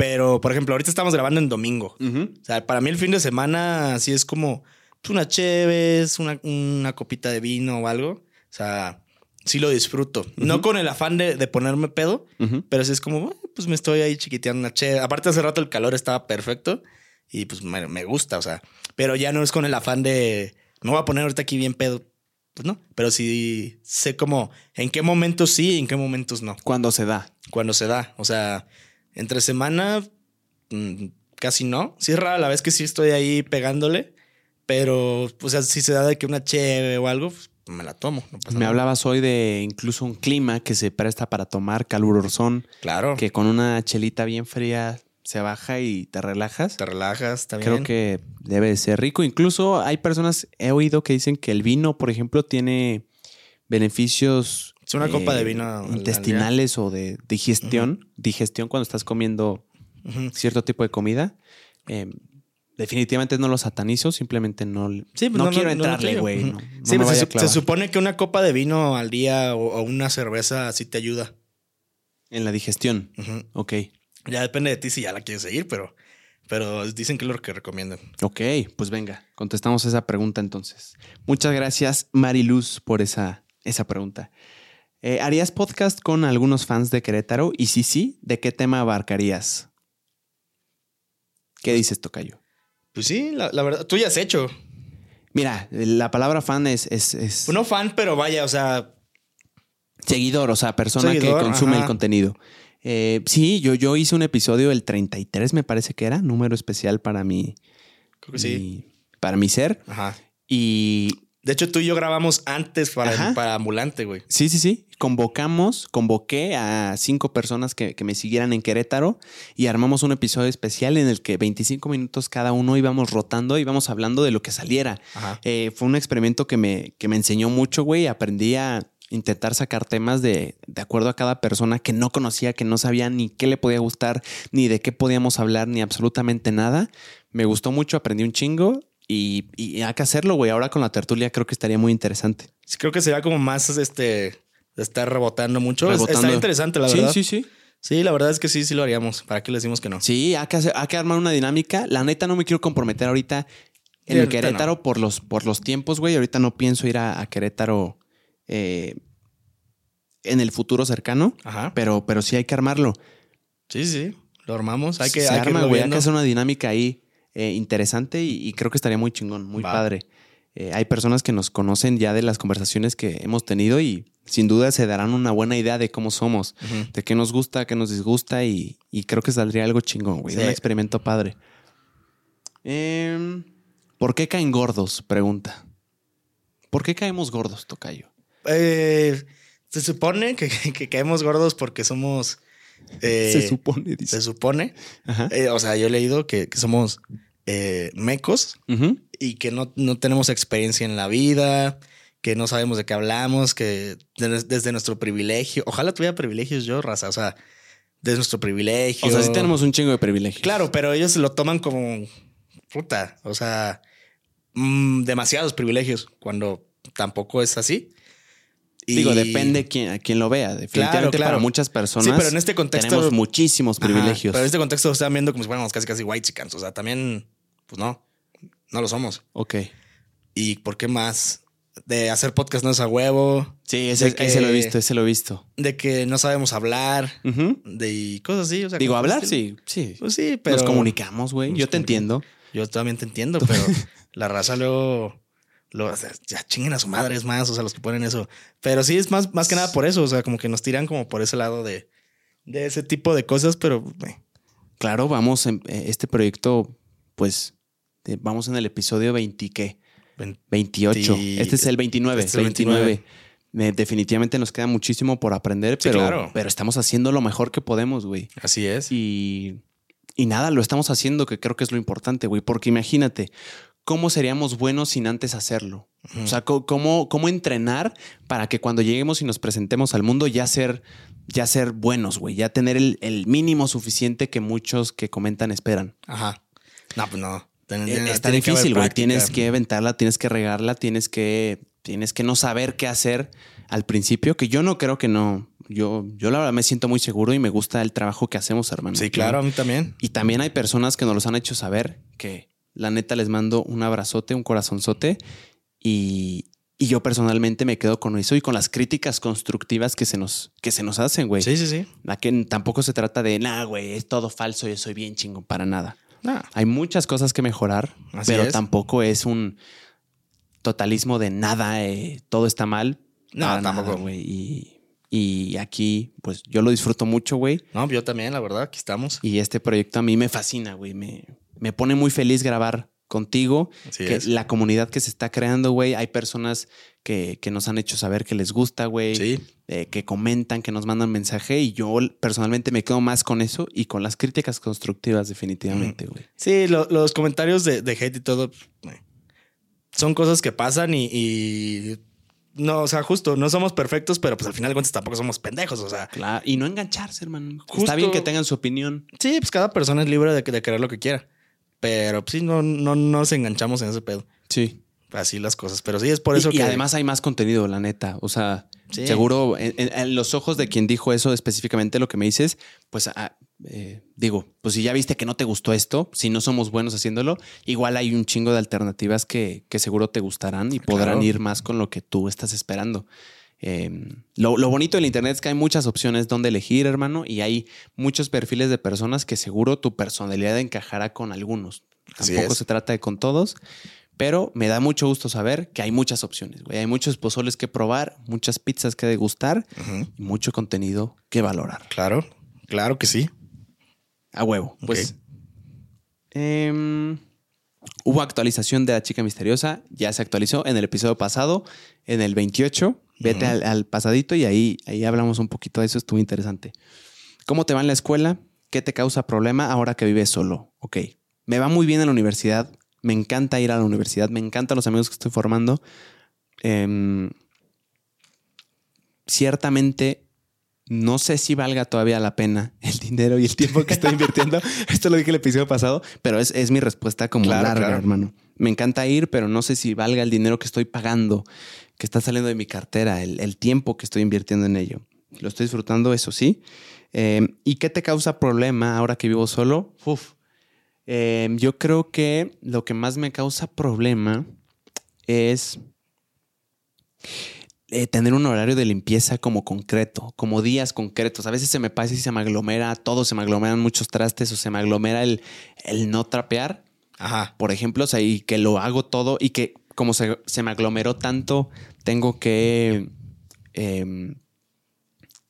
Pero, por ejemplo, ahorita estamos grabando en domingo. O sea, para mí el fin de semana así es como pues, una cheves, una, una copita de vino o algo. O sea, sí lo disfruto. No con el afán de, de ponerme pedo, pero sí es como, "Bueno, pues me estoy ahí chiquiteando una cheve. Aparte, hace rato el calor estaba perfecto y pues me, me gusta, o sea, pero ya no es con el afán de me voy a poner ahorita aquí bien pedo. Pues no, pero sí sé como en qué momentos sí y en qué momentos no Cuando se da. cuando se da. O sea, entre semana mm, casi no. Sí es rara la vez que sí estoy ahí pegándole, pero o sea, si se da de que una cheve o algo, pues, me la tomo. no pasa Me nada. hablabas hoy de incluso un clima que se presta para tomar calurosón, Claro. que con una chelita bien fría se baja y te relajas. te relajas también. Creo que debe de ser rico. Incluso hay personas, he oído que dicen que el vino, por ejemplo, tiene beneficios Es una copa de vino al día. intestinales o de digestión. Digestión cuando estás comiendo cierto tipo de comida. Eh, definitivamente no lo satanizo, simplemente no, Sí, pues no, no, quiero no, entrarle, güey. No, sí, pues se, supone que una copa de vino al día o, o una cerveza así te ayuda. en la digestión. Ujú. Ok, Ya depende de ti si ya la quieres seguir, pero, pero dicen que es lo que recomiendan. ok, pues venga, contestamos esa pregunta entonces. Muchas gracias, Mariluz, por esa, esa pregunta. Eh, ¿Harías podcast con algunos fans de Querétaro? Y si sí, ¿de qué tema abarcarías? ¿Qué dices, Tocayo? Pues sí, la, la verdad, tú ya has hecho. Mira, la palabra fan es, es, es Pues no fan, pero vaya, o sea, seguidor, o sea, persona Seguidor, que consume ajá. el contenido. Eh, sí, yo, yo hice un episodio el 33, me parece que era, número especial para mi, creo que sí. para mi ser. Ajá. Y De hecho, tú y yo grabamos antes para, para Ambulante, güey. Sí, sí, sí. Convocamos, convoqué a cinco personas que, que me siguieran en Querétaro y armamos un episodio especial en el que 25 minutos cada uno íbamos rotando, íbamos hablando de lo que saliera. Eh, fue un experimento que me, que me enseñó mucho, güey. Aprendí a intentar sacar temas de, de acuerdo a cada persona que no conocía, que no sabía ni qué le podía gustar, ni de qué podíamos hablar, ni absolutamente nada. Me gustó mucho, aprendí un chingo y, y hay que hacerlo, güey. Ahora con la tertulia creo que estaría muy interesante. Sí, creo que sería como más este estar rebotando mucho. Rebotando. Está interesante, la sí, verdad. sí, sí. Sí, la verdad es que sí, sí lo haríamos. ¿Para qué le decimos que no? Sí, hay que, hacer- hay que armar una dinámica. La neta no me quiero comprometer ahorita en Sí, el Querétaro por, los, por los tiempos, güey. Ahorita no pienso ir a, a Querétaro eh, en el futuro cercano, Ajá. pero, pero sí hay que armarlo. Sí, sí. Lo armamos. Hay que, Se hay arma, güey. Que hacer una dinámica ahí eh, interesante y, y creo que estaría muy chingón, muy Va. padre. eh, hay personas que nos conocen ya de las conversaciones que hemos tenido y sin duda se darán una buena idea de cómo somos, de qué nos gusta, qué nos disgusta y, y creo que saldría algo chingón, güey. Sí. Un experimento padre. Em, ¿Por qué caen gordos? Pregunta. ¿Por qué caemos gordos, Tocayo? Eh, se supone que, que caemos gordos porque somos. Eh, se supone, se dice. supone. Ajá. eh, o sea, yo he leído que, que somos eh, mecos y que no, no tenemos experiencia en la vida, que no sabemos de qué hablamos, que de- desde nuestro privilegio. Ojalá tuviera privilegios yo, raza. O sea, desde nuestro privilegio. O sea, sí tenemos un chingo de privilegios. Claro, pero ellos lo toman como puta. O sea, mm, demasiados privilegios cuando tampoco es así. Y- Digo, depende quién, a quién lo vea. Definitivamente claro. para muchas personas Sí, pero en este contexto- tenemos muchísimos Ajá, privilegios. pero en este contexto lo están viendo como si fuéramos casi casi white chickens. O sea, también, pues no, no lo somos. Ok. ¿Y por qué más? De hacer podcast no es a huevo, Sí, ese, que- ese lo he visto, ese lo he visto. de que no sabemos hablar, Ujú. de cosas así. O sea, Digo, hablar, sí, sí. Pues sí, pero. Nos comunicamos, güey. Yo te comunicamos. entiendo. Yo también te entiendo, pero la raza luego. Lo, ya chinguen a su madre, es más, o sea, los que ponen eso. Pero sí es más, más que nada por eso, o sea, como que nos tiran como por ese lado de, de ese tipo de cosas, pero eh, Claro, vamos en eh, este proyecto, pues, eh, vamos en el episodio 20, ¿qué? ven- 28. Sí. Este es el 29. Este es el 29. Eh, definitivamente nos queda muchísimo por aprender, Sí, pero, claro. pero estamos haciendo lo mejor que podemos, güey. así es. Y, y nada, lo estamos haciendo, que creo que es lo importante, güey. Porque imagínate, ¿cómo seríamos buenos sin antes hacerlo? O sea, ¿cómo, cómo entrenar para que cuando lleguemos y nos presentemos al mundo ya ser, ya ser buenos, güey? Ya tener el, el mínimo suficiente que muchos que comentan esperan. Ajá. No, pues no. Ten- Eh, Está difícil, güey. Tienes que aventarla, tienes que regarla, tienes que, tienes que no saber qué hacer al principio, que yo no creo que no. Yo, yo la verdad me siento muy seguro y me gusta el trabajo que hacemos, hermano. Sí, claro, a mí también. Y también hay personas que nos los han hecho saber que la neta les mando un abrazote, un corazonzote y, y yo personalmente me quedo con eso y con las críticas constructivas que se nos, que se nos hacen, güey. Sí, sí, sí. La que tampoco se trata de, nah, güey, es todo falso, yo soy bien chingón, para nada. No, Hay muchas cosas que mejorar, Así pero es. tampoco es un totalismo de nada, eh, todo está mal. No, Para tampoco. nada, güey. Y, y aquí, pues yo lo disfruto mucho, güey. no, yo también, la verdad, aquí estamos. Y este proyecto a mí me fascina, güey. Me, me pone muy feliz grabar contigo. Así que es. La comunidad que se está creando, güey. Hay personas que, que nos han hecho saber que les gusta, güey. Sí. eh, que comentan, que nos mandan mensaje. Y yo personalmente me quedo más con eso y con las críticas constructivas, definitivamente, güey. Sí, lo- los comentarios de, de hate y todo eh, son cosas que pasan y, y no, o sea, justo, no somos perfectos, pero pues al final de cuentas tampoco somos pendejos. O sea, Claro. Y no engancharse, hermano. Justo- Está bien que tengan su opinión. sí, pues cada persona es libre de, de querer lo que quiera. Pero pues sí, no, no nos enganchamos en ese pedo. Sí. Así las cosas. Pero sí, es por eso y, y que. además hay más contenido, la neta. O sea, Sí. seguro en, en- en los ojos de quien dijo eso específicamente lo que me dices, pues ah, eh, digo, pues si ya viste que no te gustó esto, si no somos buenos haciéndolo, igual hay un chingo de alternativas que, que seguro te gustarán y podrán Claro. ir más con lo que tú estás esperando. Eh, lo, lo bonito del Internet es que hay muchas opciones donde elegir, hermano, y hay muchos perfiles de personas que seguro tu personalidad encajará con algunos. Tampoco se trata de con todos, pero me da mucho gusto saber que hay muchas opciones, güey. Hay muchos pozoles que probar, muchas pizzas que degustar y mucho contenido que valorar. Claro, claro que sí. A huevo. Pues em, hubo actualización de la chica misteriosa. Ya se actualizó en el episodio pasado, en el 28. Vete al, al pasadito y ahí, ahí hablamos un poquito de eso. Estuvo interesante. ¿Cómo te va en la escuela? ¿Qué te causa problema ahora que vives solo? Ok. Me va muy bien en la universidad. Me encanta ir a la universidad. Me encantan los amigos que estoy formando. Em, ciertamente no sé si valga todavía la pena el dinero y el tiempo que estoy invirtiendo. Esto lo dije el episodio pasado, pero es, es mi respuesta como Claro, larga, claro. hermano. Me encanta ir, pero no sé si valga el dinero que estoy pagando, que está saliendo de mi cartera, el, el tiempo que estoy invirtiendo en ello. Lo estoy disfrutando, eso sí. Eh, ¿Y qué te causa problema ahora que vivo solo? Uf. Eh, yo creo que lo que más me causa problema es eh, tener un horario de limpieza como concreto, como días concretos. A veces se me pasa y se me aglomera todo, se me aglomeran muchos trastes o se me aglomera el, el no trapear, Ajá. por ejemplo, o sea, y que lo hago todo y que como se, se me aglomeró tanto, tengo que em,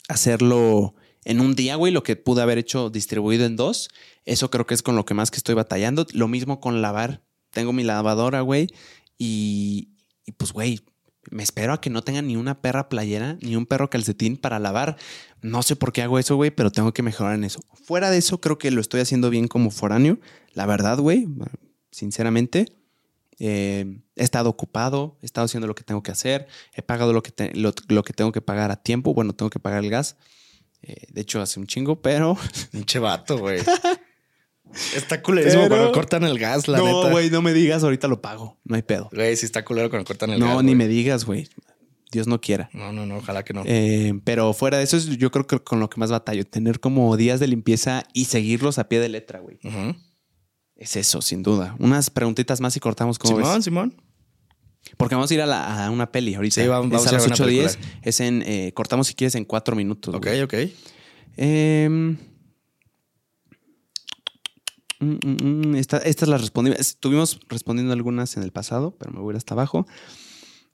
hacerlo en un día, güey, lo que pude haber hecho distribuido en dos. Eso creo que es con lo que más que estoy batallando. Lo mismo con lavar. Tengo mi lavadora, güey, y, y pues, güey, me espero a que no tenga ni una perra playera ni un perro calcetín para lavar. No sé por qué hago eso, güey, pero tengo que mejorar en eso. Fuera de eso, creo que lo estoy haciendo bien como foráneo. La verdad, güey, sinceramente. Eh, he estado ocupado, he estado haciendo lo que tengo que hacer, he pagado lo que, te- lo, lo que tengo que pagar a tiempo. Bueno, tengo que pagar el gas. Eh, de hecho, hace un chingo, pero. Pinche vato, güey. Está culerísimo Pero- cuando cortan el gas, la neta. no, güey, no me digas, ahorita lo pago. No hay pedo. Güey, sí está culero cuando cortan el No, gas. ni güey. me digas, güey. Dios no quiera. No, no, no, ojalá que no. Eh, pero fuera de eso, es yo creo que con lo que más batallo, tener como días de limpieza y seguirlos a pie de letra, güey. Ujú. Es eso, sin duda. Unas preguntitas más y cortamos como Simón, Simón. Porque vamos a ir a, la- a una peli ahorita. Sí, vamos- vamos a a las a una 8.10. película. Es en. eh, cortamos si quieres en cuatro minutos. Ok, güey. ok. Em, mm, mm, mm, esta- estas las respondí. Estuvimos respondiendo algunas en el pasado, pero me voy a ir hasta abajo.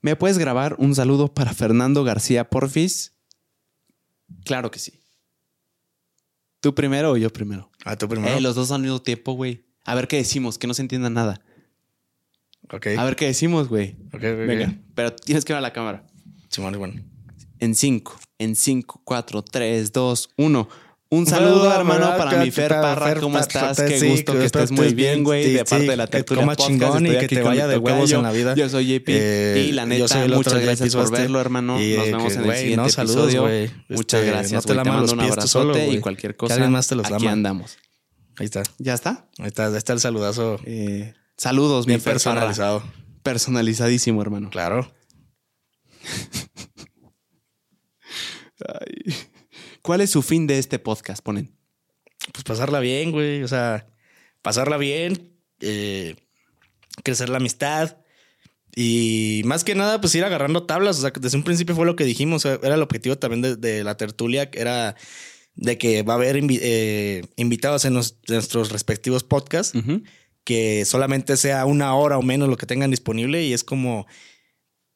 ¿Me puedes grabar un saludo para Fernando García Porfis? Claro que sí. ¿Tú primero o yo primero? Ah, tú primero. Eh, los dos al mismo tiempo, güey. A ver qué decimos, que no se entienda nada. Ok. A ver qué decimos, güey. Ok, ok, Venga, pero tienes que ver a la cámara. Simón, Simón. En 5, en 5, 4, 3, 2, 1. Un saludo, hermano, para mi Fer Parra. ¿Cómo estás? Qué sí, gusto que estés muy bien, güey. sí, De parte sí, de la tertulia podcast. chingón y que te vaya de huevos en la vida. Yo soy JP. Eh, y la yo neta, muchas gracias por verlo, hermano. Y, Nos eh, vemos que, en el siguiente no, saludos, episodio. güey. Muchas Este, gracias, no te mando un abrazote y cualquier cosa. alguien más te los Aquí andamos. Ahí está. ¿Ya está? Ahí está, ahí está el saludazo. Eh, saludos, Bien mi Parra. personalizado. Personalizadísimo, hermano. Claro. Ay. ¿Cuál es su fin de este podcast? Ponen. Pues pasarla bien, güey. O sea, pasarla bien, eh, crecer la amistad. Y más que nada, pues ir agarrando tablas. O sea, desde un principio fue lo que dijimos. era el objetivo también de, de la tertulia, que era de que va a haber invi- eh, invitados en nuestros respectivos podcasts. Que solamente sea una hora o menos lo que tengan disponible y es como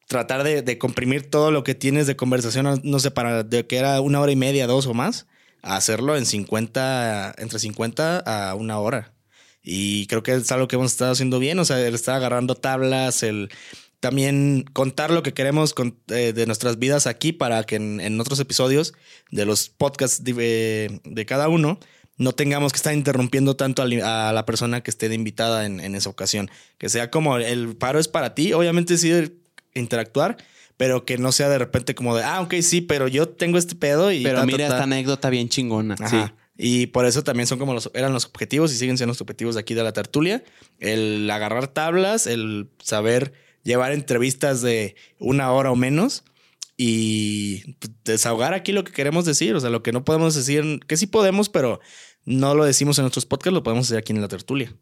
tratar de, de comprimir todo lo que tienes de conversación, no sé, para de que era una hora y media, dos o más, a hacerlo en 50, entre 50 a una hora. Y creo que es algo que hemos estado haciendo bien, o sea, el estar agarrando tablas, el también contar lo que queremos con- eh, de nuestras vidas aquí para que en, en otros episodios de los podcasts de, eh, de cada uno no tengamos que estar interrumpiendo tanto a, la persona que esté de invitada en, en esa ocasión. Que sea como el paro es para ti, obviamente sí interactuar, pero que no sea de repente como de, ah, ok, sí, pero yo tengo este pedo y... Pero ta, ta, mira ta". esta anécdota bien chingona. Ajá. Sí. Y por eso también son como los, eran los objetivos y siguen siendo los objetivos de aquí de la tertulia. El agarrar tablas, el saber llevar entrevistas de una hora o menos y pues, desahogar aquí lo que queremos decir. O sea, lo que no podemos decir, que sí podemos, pero no lo decimos en nuestros podcasts, lo podemos decir aquí en la tertulia.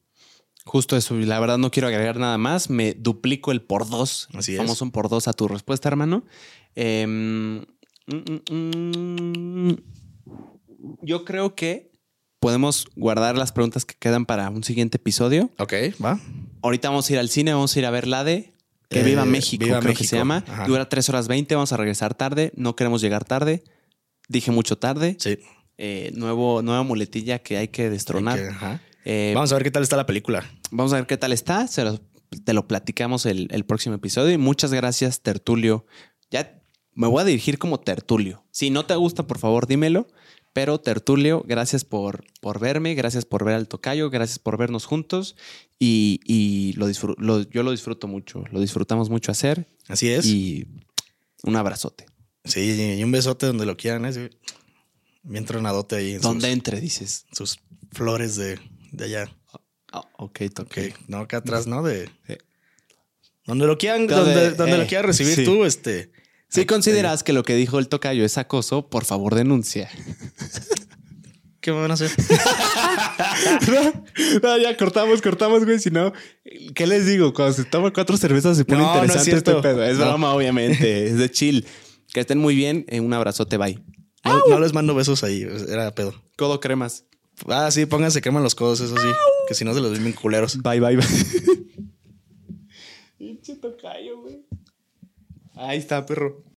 Justo eso. Y la verdad no quiero agregar nada más. Me duplico el por dos. Así es. Famoso un por dos a tu respuesta, hermano. Em, mm, mm, mm. yo creo que podemos guardar las preguntas que quedan para un siguiente episodio. Ok, va. Ahorita vamos a ir al cine, vamos a ir a ver la de Que Eh, Viva México, Viva creo que México. se llama. Ajá. Dura 3 horas 20, vamos a regresar tarde. No queremos llegar tarde. Dije mucho tarde. Sí. Eh, nuevo, nueva muletilla que hay que destronar. Hay que- ajá. Eh, Vamos a ver qué tal está la película. Vamos a ver qué tal está. Se lo- te lo platicamos el, el próximo episodio. Y muchas gracias, Tertulio. Ya me voy a dirigir como Tertulio. Si no te gusta, por favor, dímelo. Pero Tertulio, gracias por, por verme, gracias por ver al tocayo, gracias por vernos juntos. Y, y lo lo- yo lo disfruto mucho, lo disfrutamos mucho hacer. Así es. Y un abrazote. Sí, y un besote donde lo quieran. ¿eh? Bien tronadote ahí en Donde sus, entre, dices. sus flores de, de allá. Ah, ok, toque. no acá atrás, ¿no? De Sí. donde lo quieran, Donde- donde, donde eh, lo quieras recibir sí. tú, este. Si consideras que lo que dijo el tocayo es acoso, por favor denuncia. ¿Qué me van a hacer? no, ya cortamos, cortamos, güey. Si no, ¿qué les digo? Cuando se toma cuatro cervezas se pone No, no es interesante este pedo. Es No. broma, obviamente. Es de chill. Que estén muy bien. Eh, un abrazote, bye. No, no les mando besos ahí, era pedo. Codo cremas. Ah, sí, pónganse crema en los codos, eso sí. Que si no se los ven bien culeros. Bye, bye, bye. Pinche tocayo, güey. Ahí está, perro.